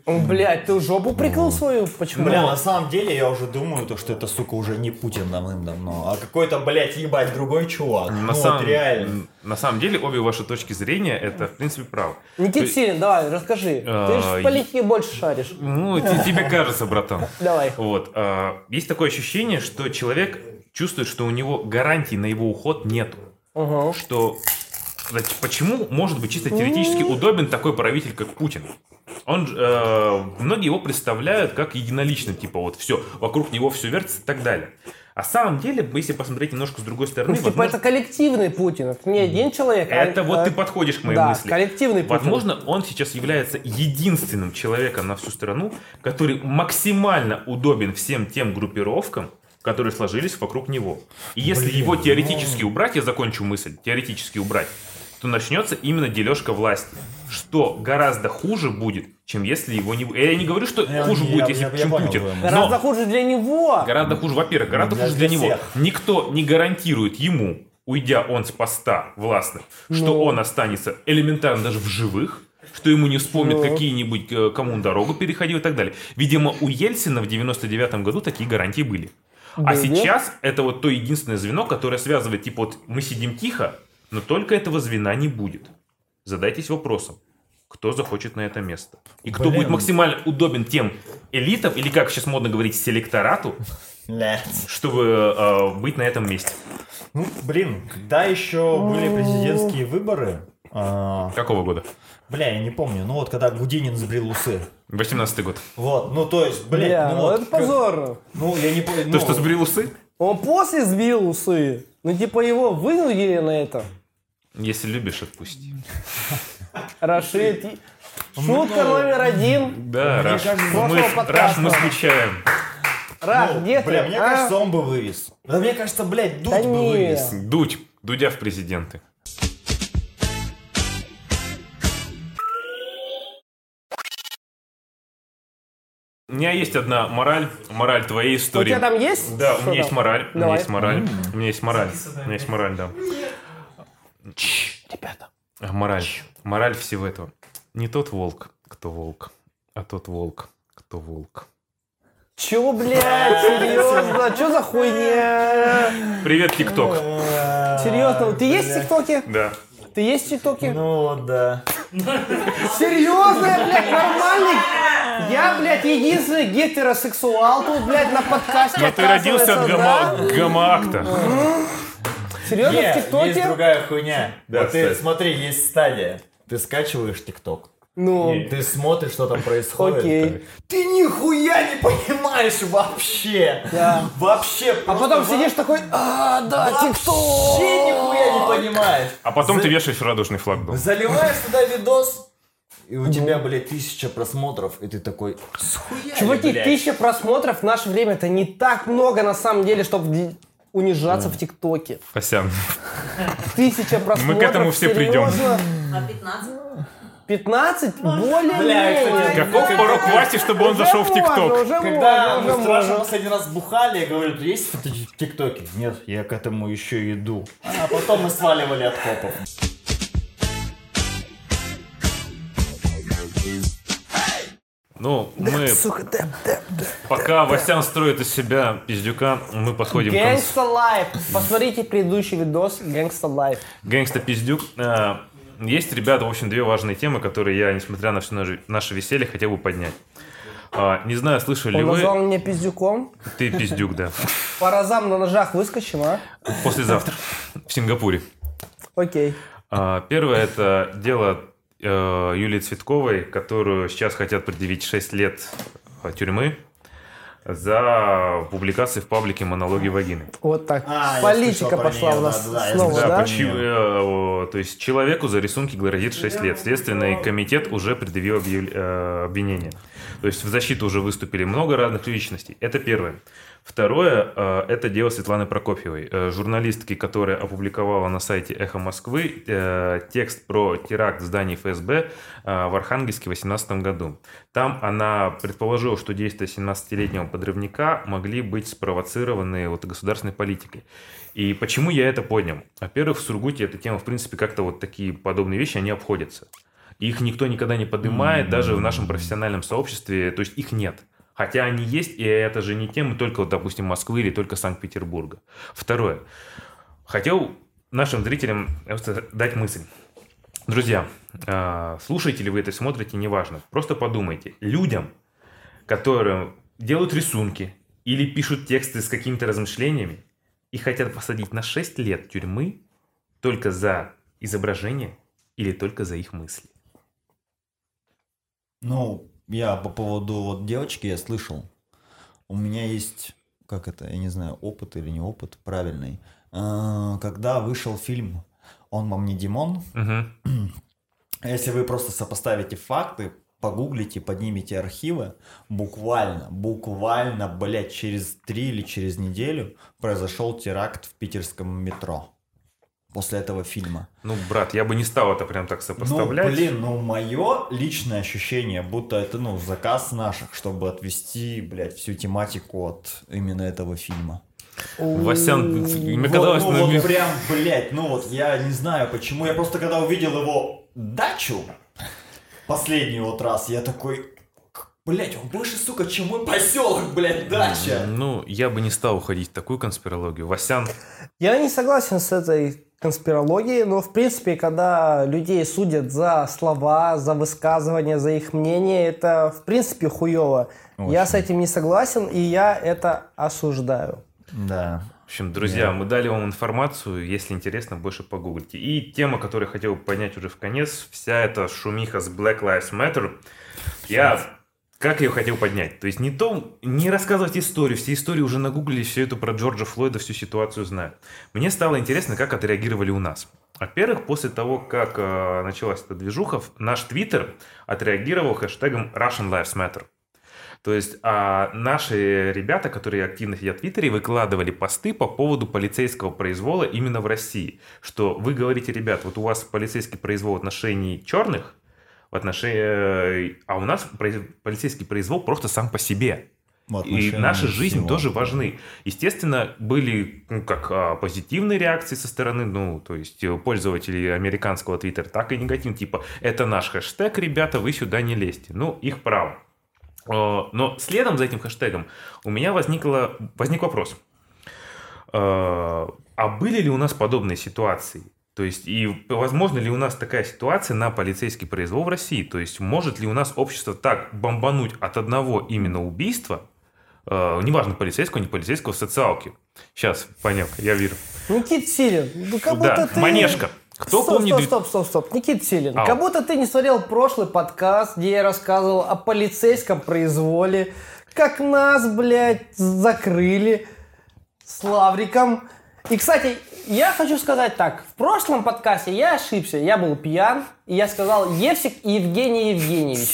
Блять, ты жопу прикрыл свою? Почему? Бля, на самом деле я уже думаю, то, что это, сука, уже не Путин давным-давно, а какой-то, блядь, ебать, другой чувак. На, ну, самом, вот реально. на самом деле, обе ваши точки зрения, это, в принципе, правы. Никит Силин, давай, расскажи. Ты А, же в политике больше шаришь. Ну, те- тебе кажется, братан. Давай. Вот. а, Есть такое ощущение, что человек чувствует, что у него гарантий на его уход нету. Угу. Что почему может быть чисто теоретически удобен такой правитель, как Путин? Он, э, многие его представляют как единоличным, типа вот все, вокруг него все вертится и так далее. А самом деле, если посмотреть немножко с другой стороны, Ну, типа, возможно, это коллективный Путин. Это не один человек. а- это вот а- ты подходишь к моей Да, мысли. коллективный Путин. Возможно, он сейчас является единственным человеком на всю страну, который максимально удобен всем тем группировкам, которые сложились вокруг него. И если Блин, его теоретически ну. убрать, я закончу мысль, теоретически убрать, то начнется именно дележка власти. Что гораздо хуже будет, чем если его не... будет. Я не говорю, что Я- хуже я- будет, я- если я чем понял Путин. Но Гораздо хуже для него. Гораздо хуже, во-первых, гораздо Для- хуже для, для него. Никто не гарантирует ему, уйдя он с поста властных, что Ну. он останется элементарно даже в живых, что ему не вспомнят Ну. какие-нибудь, э, кому он дорогу переходил и так далее. Видимо, у Ельцина в 99 году такие гарантии были. А Были. сейчас это вот то единственное звено, которое связывает, типа вот мы сидим тихо, но только этого звена не будет. Задайтесь вопросом, кто захочет на это место. И кто Блин. будет максимально удобен тем элитам, или как сейчас модно говорить, селекторату, чтобы э, быть на этом месте. Ну, блин, когда еще были президентские выборы, а, Какого года? бля, я не помню, ну вот когда Гудинин сбрил усы. 18 год. Вот, ну то есть, блядь, Бля, ну ну вот, это позорно. Ну, я не помню. То, что сбрил усы? Он после сбил усы. Ну, типа, его вынудили на это. Если любишь, отпусти. Рашид. Шутка номер один. Да, Мне Раш, кажется, мы. Раш, мы скучаем. Раш, Ну, где ты? Бля, мне а? кажется, он бы вывез. Да мне кажется, блядь, Дудь Да бы не. вывез. Дудь, Дудя в президенты. У меня есть одна мораль, мораль твоей У истории. тебя там есть? Да, у меня есть мораль. У меня есть мораль. У меня есть мораль. У меня есть мораль, да. Ребята. Мораль. Мораль всего этого. Не тот волк, кто волк, а тот волк, кто волк. Чё, блядь, серьезно? Чё за хуйня? Привет, ТикТок. Серьезно, ты есть в. ТикТоке? Да. Ты есть в ТикТоке? Ну да. Серьезно, блядь, нормальный? Я, блядь, единственный гетеросексуал тут, блядь, на подкасте. Но ты родился от гомо- гомоакта. Серьезно, в Нет, есть ТикТоке? другая хуйня. Да, вот ты, кстати. смотри, есть стадия. Ты скачиваешь ТикТок. Ну, Ты смотришь, что там происходит. Окей. Ты нихуя не понимаешь вообще. Да. Вообще. а потом сидишь такой, а, да, ТикТок. Вообще нихуя не понимаешь. А потом За- ты вешаешь радужный флаг. Заливаешь туда видос, И у тебя, блядь, тысяча просмотров, и ты такой, схуяли, Чуваки, блядь». тысяча просмотров в наше время это не так много на самом деле, чтобы унижаться в ТикТоке. Васян, Тысяча просмотров. этому все придем. А 15? 15? Более Бля, кстати, каков порог Васи, чтобы он зашел в ТикТок? Когда можно, мы с Рашей можно. последний раз бухали, я говорю, есть в ТикТоке? Нет, я к этому еще иду. А потом мы сваливали от копов. Ну, мы, Сука, да, да, да. пока Васян строит из себя пиздюка, мы подходим к концу. Gangsta Life. Посмотрите предыдущий видос Gangsta Life. Gangsta пиздюк. А, Есть, ребята, в общем, две важные темы, которые я, несмотря на все наше, веселье, хотел бы поднять. А, Не знаю, слышали ли Он назвал вы... меня пиздюком. Ты пиздюк, да. По разам на ножах выскочим, а? Послезавтра в Сингапуре. Окей. А, Первое это дело Юлии Цветковой, которую сейчас хотят предъявить 6 лет э, тюрьмы за публикации в паблике монологи вагины. Вот так. А, Политика пошла неё, у нас да, да, снова, да? про почему, э, то есть человеку за рисунки грозит 6 лет. Следственный комитет уже предъявил объяв- э, обвинение. То есть в защиту уже выступили много разных личностей. Это первое. Второе, э, это дело Светланы Прокопьевой, э, журналистки, которая опубликовала на сайте «Эхо Москвы» э, текст про теракт в здании ФСБ в Архангельске в 2018 году. Там она предположила, что действия 17-летнего подрывника могли быть спровоцированы вот государственной политикой. И почему я это поднял? Во-первых, в Сургуте эта тема, в принципе, как-то вот такие подобные вещи, они обходятся. Их никто никогда не поднимает, даже в нашем профессиональном сообществе, то есть их нет. Хотя они есть, и это же не темы только, вот, допустим, Москвы или только Санкт-Петербурга. Второе. Хотел нашим зрителям дать мысль. Друзья, э, слушаете ли вы это, смотрите, неважно. Просто подумайте. Людям, которые делают рисунки или пишут тексты с какими-то размышлениями и хотят посадить на 6 лет тюрьмы только за изображение или только за их мысли. Ну, я по поводу вот девочки я слышал. У меня есть, как это, я не знаю, опыт или не опыт правильный. А, Когда вышел фильм «Он вам не Димон», Мгм. если вы просто сопоставите факты, погуглите, поднимите архивы, буквально, буквально, блядь, через три или через неделю произошел теракт в питерском метро после этого фильма. Ну, брат, я бы не стал это прям так сопоставлять. Ну, блин, ну, мое личное ощущение, будто это, ну, заказ наших, чтобы отвести, блядь, всю тематику от именно этого фильма. Васян, мне Вот, казалось, ну, ну, вот прям, блядь, ну вот я не знаю почему. Я просто когда увидел его дачу последний вот раз, я такой, блядь, он больше, сука, чем мой поселок, блядь, дача. ну, я бы не стал уходить в такую конспирологию. Васян, Я не согласен с этой конспирологией, но в принципе, когда людей судят за слова, за высказывания, за их мнение, это в принципе хуево. Я Очень. с этим не согласен, и я это осуждаю. Да. В общем, друзья, мы дали вам информацию, если интересно, больше погуглите. И тема, которую я хотел бы поднять уже в конец, вся эта шумиха с Black Lives Matter, я как ее хотел поднять? То есть не то, не рассказывать историю, все истории уже нагуглили, все это про Джорджа Флойда, всю ситуацию знают. Мне стало интересно, как отреагировали у нас. Во-первых, после того, как э, началась эта движуха, наш твиттер отреагировал хэштегом Russian Lives Matter. То есть а наши ребята, которые активно сидят в Твиттере, выкладывали посты по поводу полицейского произвола именно в России. Что вы говорите, ребят, вот у вас полицейский произвол в отношении черных, в отношении, а у нас полицейский произвол просто сам по себе. И наша жизнь всего. тоже важны. Естественно, были ну, как а, позитивные реакции со стороны, ну, то есть э, пользователей американского твиттера, так и негативные. Типа, это наш хэштег, ребята, вы сюда не лезьте. Ну, их право. Э, Но следом за этим хэштегом у меня возникло, возник вопрос. Э, А были ли у нас подобные ситуации? То есть, и возможно ли у нас такая ситуация на полицейский произвол в России? То есть, может ли у нас общество так бомбануть от одного именно убийства, э, неважно, полицейского, не полицейского, в социалке? Сейчас, понял, я вижу. Никит Силин, ну как Да, будто ты... Манежка. Кто стоп, помнит... Стоп, стоп, стоп, стоп. Никит Силин, Ау. как будто ты не смотрел прошлый подкаст, где я рассказывал о полицейском произволе, как нас, блядь, закрыли с Лавриком. И, кстати, я хочу сказать так. В прошлом подкасте я ошибся. Я был пьян, и я сказал Евсик Евгений Евгеньевич.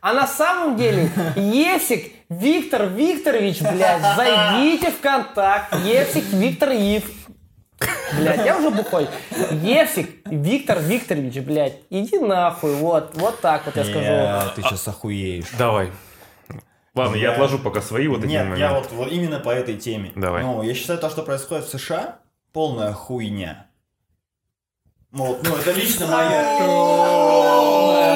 А на самом деле Евсик Виктор Викторович, блядь, зайдите в контакт. Евсик Виктор Ив. Блядь, я уже бухой. Евсик Виктор Викторович, блядь, иди нахуй. Вот, вот так вот я скажу. Э, Ты сейчас охуеешь. Давай. Ладно, я Я- отложу пока свои вот эти Нет, моменты. я вот, вот именно по этой теме. Давай. Ну, я считаю, то, что происходит в США, полная хуйня. Ну, вот, ну, это лично моя... Полная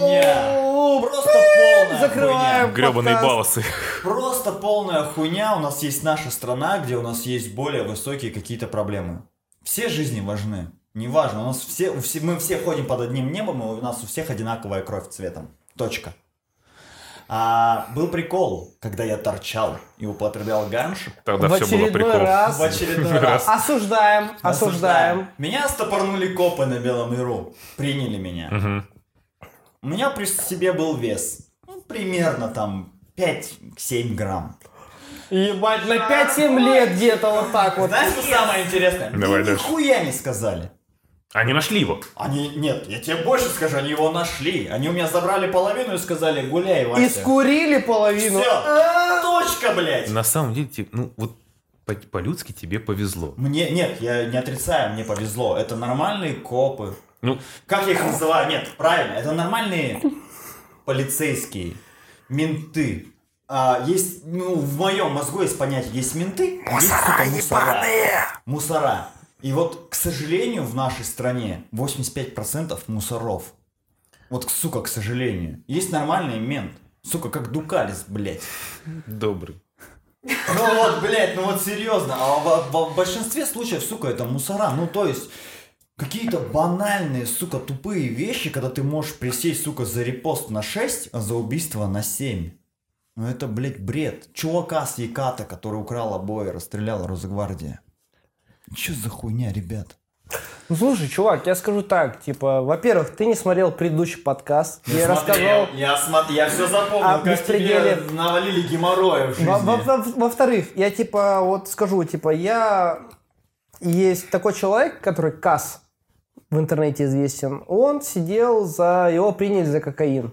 хуйня. Просто полная Закрываем. хуйня. Гребаные балласы. Просто полная хуйня. У нас есть наша страна, где у нас есть более высокие какие-то проблемы. Все жизни важны. Неважно, у нас все, у все- мы все ходим под одним небом, и у нас у всех одинаковая кровь цветом. Точка. А, был прикол, когда я торчал и употреблял ганшу. Тогда В все было прикол. раз. В очередной раз. Осуждаем, осуждаем. Меня стопорнули копы на Белом Иру. Приняли меня. Мгм. У меня при себе был вес. Ну, примерно там 5-7 грамм. Ебать, на 5-7 лет где-то вот так вот. Знаешь, что самое интересное? Давай Мне дальше. нихуя не сказали. Они нашли его. Они, нет, я тебе больше скажу, они его нашли. Они у меня забрали половину и сказали, гуляй, И Вася. скурили половину. Все, точка, блядь. На самом деле, те- ну вот по- по-людски тебе повезло. Мне, нет, я не отрицаю, мне повезло. Это нормальные копы. Ну, Как я их называю? Нет, правильно, это нормальные полицейские, менты. А, есть, ну, в моем мозгу есть понятие, есть менты, есть, сука, мусора. Мусора. И вот, к сожалению, в нашей стране 85% мусоров. Вот, сука, к сожалению. Есть нормальный мент. Сука, как Дукалис, блядь. добрый. Ну вот, блядь, ну вот серьезно. А в, в- в большинстве случаев, сука, это мусора. Ну то есть, какие-то банальные, сука, тупые вещи, когда ты можешь присесть, сука, за репост на 6, а за убийство на 7. Ну это, блядь, бред. Чувака с Яката, который украл обои, расстреляла Росгвардия. Че за хуйня, ребят? Ну, слушай, чувак, я скажу так, типа, во-первых, ты не смотрел предыдущий подкаст, где я рассказал... Я, смотр, я все запомнил, О беспределе. навалили геморроя в Во- во- во- Во-вторых, я типа вот скажу, типа я есть такой человек, который Кас в интернете известен. Он сидел за его приняли за кокаин.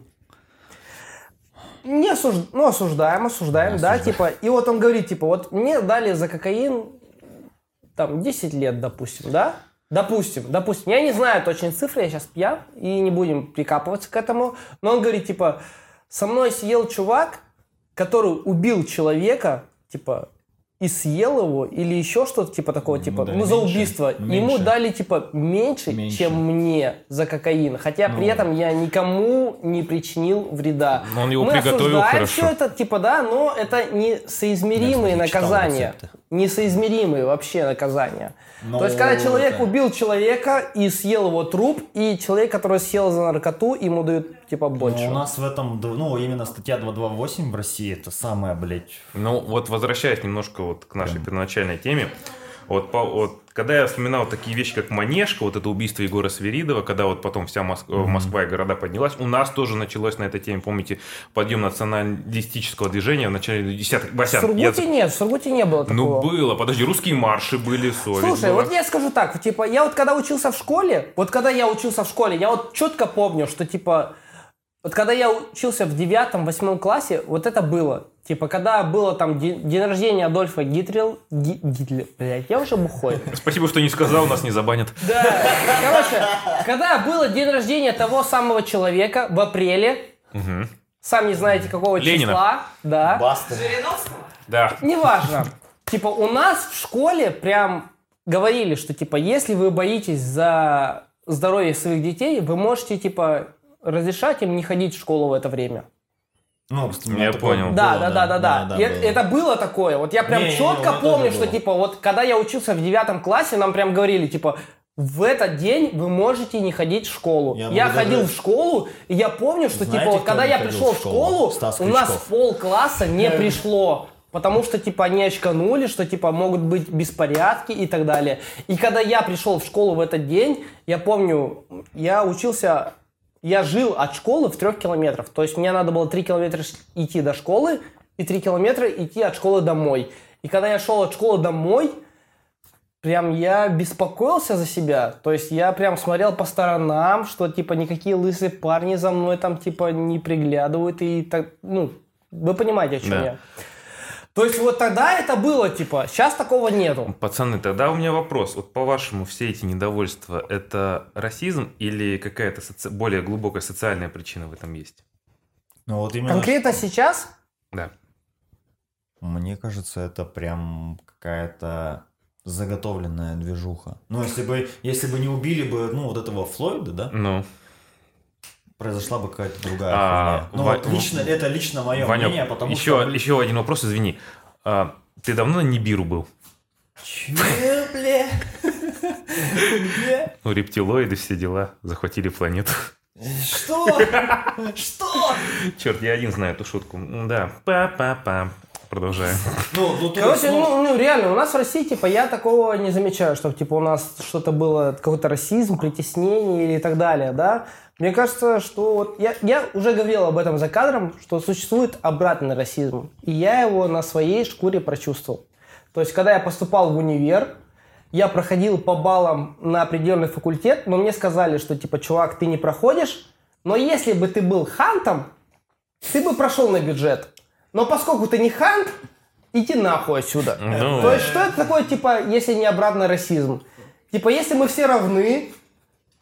Не осуж... ну, осуждаем, осуждаем, да, типа. И вот он говорит, типа, вот мне дали за кокаин там 10 лет, допустим, да? Допустим, допустим. Я не знаю точные цифры, я сейчас пьян, и не будем прикапываться к этому. Но он говорит, типа, со мной сидел чувак, который убил человека, типа, и съел его, или еще что-то типа такого, типа, дали ну, за меньше. убийство. Ему Меньше. дали, типа, меньше, Меньше. чем мне за кокаин. Хотя при Ну. этом я никому не причинил вреда. Но он его Мы приготовил хорошо. все это, типа, да, но это несоизмеримые наказания. рецепты. Несоизмеримые вообще наказания. Ну, То есть, когда человек это- убил человека и съел его труп, и человек, который съел за наркоту, ему дают, типа, больше. Ну, у нас в этом, ну, именно статья 228 в России, это самая, блядь, Ну, вот возвращаясь немножко вот к нашей первоначальной теме, вот, по- вот когда я вспоминал такие вещи, как Манежка, вот это убийство Егора Сверидова, когда вот потом вся Моск- э, Москва и города поднялась, у нас тоже началось на этой теме, помните, подъем националистического движения в начале десятых. в Васян, Сургуте я- нет, в Сургуте не было Ну, такого. было, подожди, русские марши были, совесть Слушай, была. вот я скажу так, типа, я вот когда учился в школе, вот когда я учился в школе, я вот четко помню, что, типа, вот когда я учился в девятом, восьмом классе, вот это было. Типа, когда было там де- день рождения Адольфа Гитлера, Ги- Гитлер, блядь, я уже бухой. Спасибо, что не сказал, нас не забанят. Да, короче, когда было день рождения того самого человека в апреле, Мгм. сам не знаете какого Ленина. числа, да, баста. Да. неважно. Типа у нас в школе прям говорили, что типа если вы боитесь за здоровье своих детей, вы можете типа разрешать им не ходить в школу в это время. Ну, Я такое понял. Да, было, да, да, да, да. И было. это было такое. Вот я прям Не, не, четко меня помню, что было. типа вот когда я учился в девятом классе, нам прям говорили типа в этот день вы можете не ходить в школу. Я Я, ходил даже- в школу, и я помню, что Знаете, типа вот когда не я пришел в в школу? школу, Стас у нас пол класса не пришло. Потому что, типа, они очканули, что, типа, могут быть беспорядки и так далее. И когда я пришел в школу в этот день, я помню, я учился, я жил от школы в трех километрах. То есть мне надо было три километра идти до школы и три километра идти от школы домой. И когда я шел от школы домой, прям я беспокоился за себя. То есть я прям смотрел по сторонам, что типа никакие лысые парни за мной там типа не приглядывают и так, ну, вы понимаете, о чем Да. я. То есть вот тогда это было, типа, сейчас такого нету. Пацаны, тогда у меня вопрос. Вот по-вашему, все эти недовольства – это расизм или какая-то соци- более глубокая социальная причина в этом есть? Ну вот именно Конкретно сейчас Да. Мне кажется, это прям какая-то заготовленная движуха. Ну, если бы, если бы не убили бы, ну, вот этого Флойда, да, Ну, произошла бы какая-то другая А, хуйня. Ну, Ва- вот лично, это лично мое Ванек, мнение, потому еще, что... еще один вопрос, извини. А, ты давно на Нибиру был? Чё, бля? Где? Ну, рептилоиды, все дела, захватили планету. Что? Что? Черт, я один знаю эту шутку. М, Да, па-па-па. Продолжаем. Ну, ну, Короче, ну, ну, ну, реально, у нас в России, типа, я такого не замечаю, чтобы, типа, у нас что-то было, какой-то расизм, притеснение или так далее, да. Мне кажется, что вот я, я уже говорил об этом за кадром, что существует обратный расизм. И я его на своей шкуре прочувствовал. То есть, когда я поступал в универ, я проходил по баллам на определенный факультет, но мне сказали, что, типа, чувак, ты не проходишь, но если бы ты был хантом, ты бы прошел на бюджет. Но поскольку ты не хант, иди нахуй отсюда. Ну, То есть, что это такое, типа, если не обратный расизм? Типа, если мы все равны,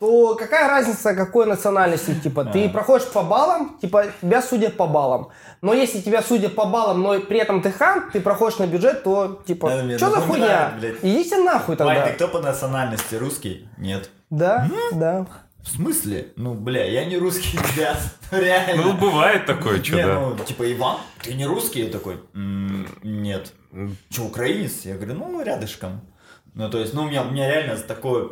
то какая разница, какой национальности? Типа, ты проходишь по баллам, типа, тебя судят по баллам. Но если тебя судят по баллам, но при этом ты хан, ты проходишь на бюджет, то, типа, мне что за хуйня? блядь. Идите нахуй Вань, тогда. ты кто по национальности? Русский? Нет. Да, да. В смысле? Ну, бля, я не русский, ребят. Реально. ну, бывает такое, что, да. ну, типа, Иван, ты не русский? Я такой, «М, нет. Че, украинец? Я говорю, ну, рядышком. Ну, то есть, ну, у меня, у меня реально такое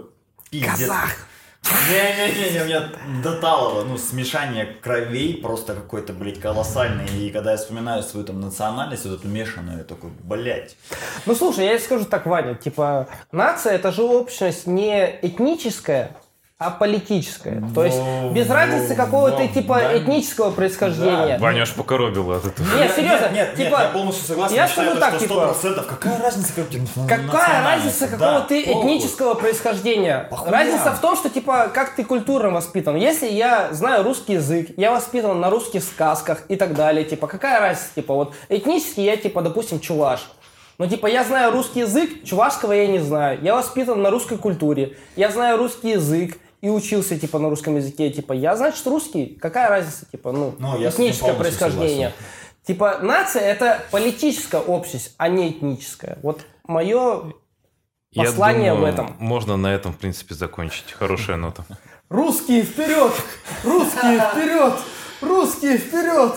пиздец. Казах. Не-не-не, у меня до талого, ну, смешание кровей просто какое-то, блядь, колоссальное. И когда я вспоминаю свою там национальность, вот эту мешаную, я такой, блядь. Ну слушай, я скажу так, Ваня, типа, нация это же общность не этническая, а политическая. То есть без разницы какого ты типа да. этнического происхождения. Ваня аж покоробила от этого. Нет, серьезно, Нет, нет, типа, я полностью согласен. я считаю, скажу так, что типа, 100%. Какая разница, как Какая разница, какого Да, ты похуй. этнического происхождения? Похуя. Разница в том, что, типа, как ты культурно воспитан. Если я знаю русский язык, я воспитан на русских сказках и так далее, типа, какая разница? Типа, вот этнически я, типа, допустим, чуваш. Но, типа, я знаю русский язык, чувашского я не знаю. Я воспитан на русской культуре. Я знаю русский язык и учился, типа, на русском языке. Типа, я, значит, русский. Какая разница, типа, ну, Ну, я этническое происхождение. согласен. Типа, нация – это политическая общность, а не этническая. Вот мое Я Послание думаю, в этом. Можно на этом, в принципе, закончить. Хорошая нота. Русские вперед! Русские вперед! Русские вперед!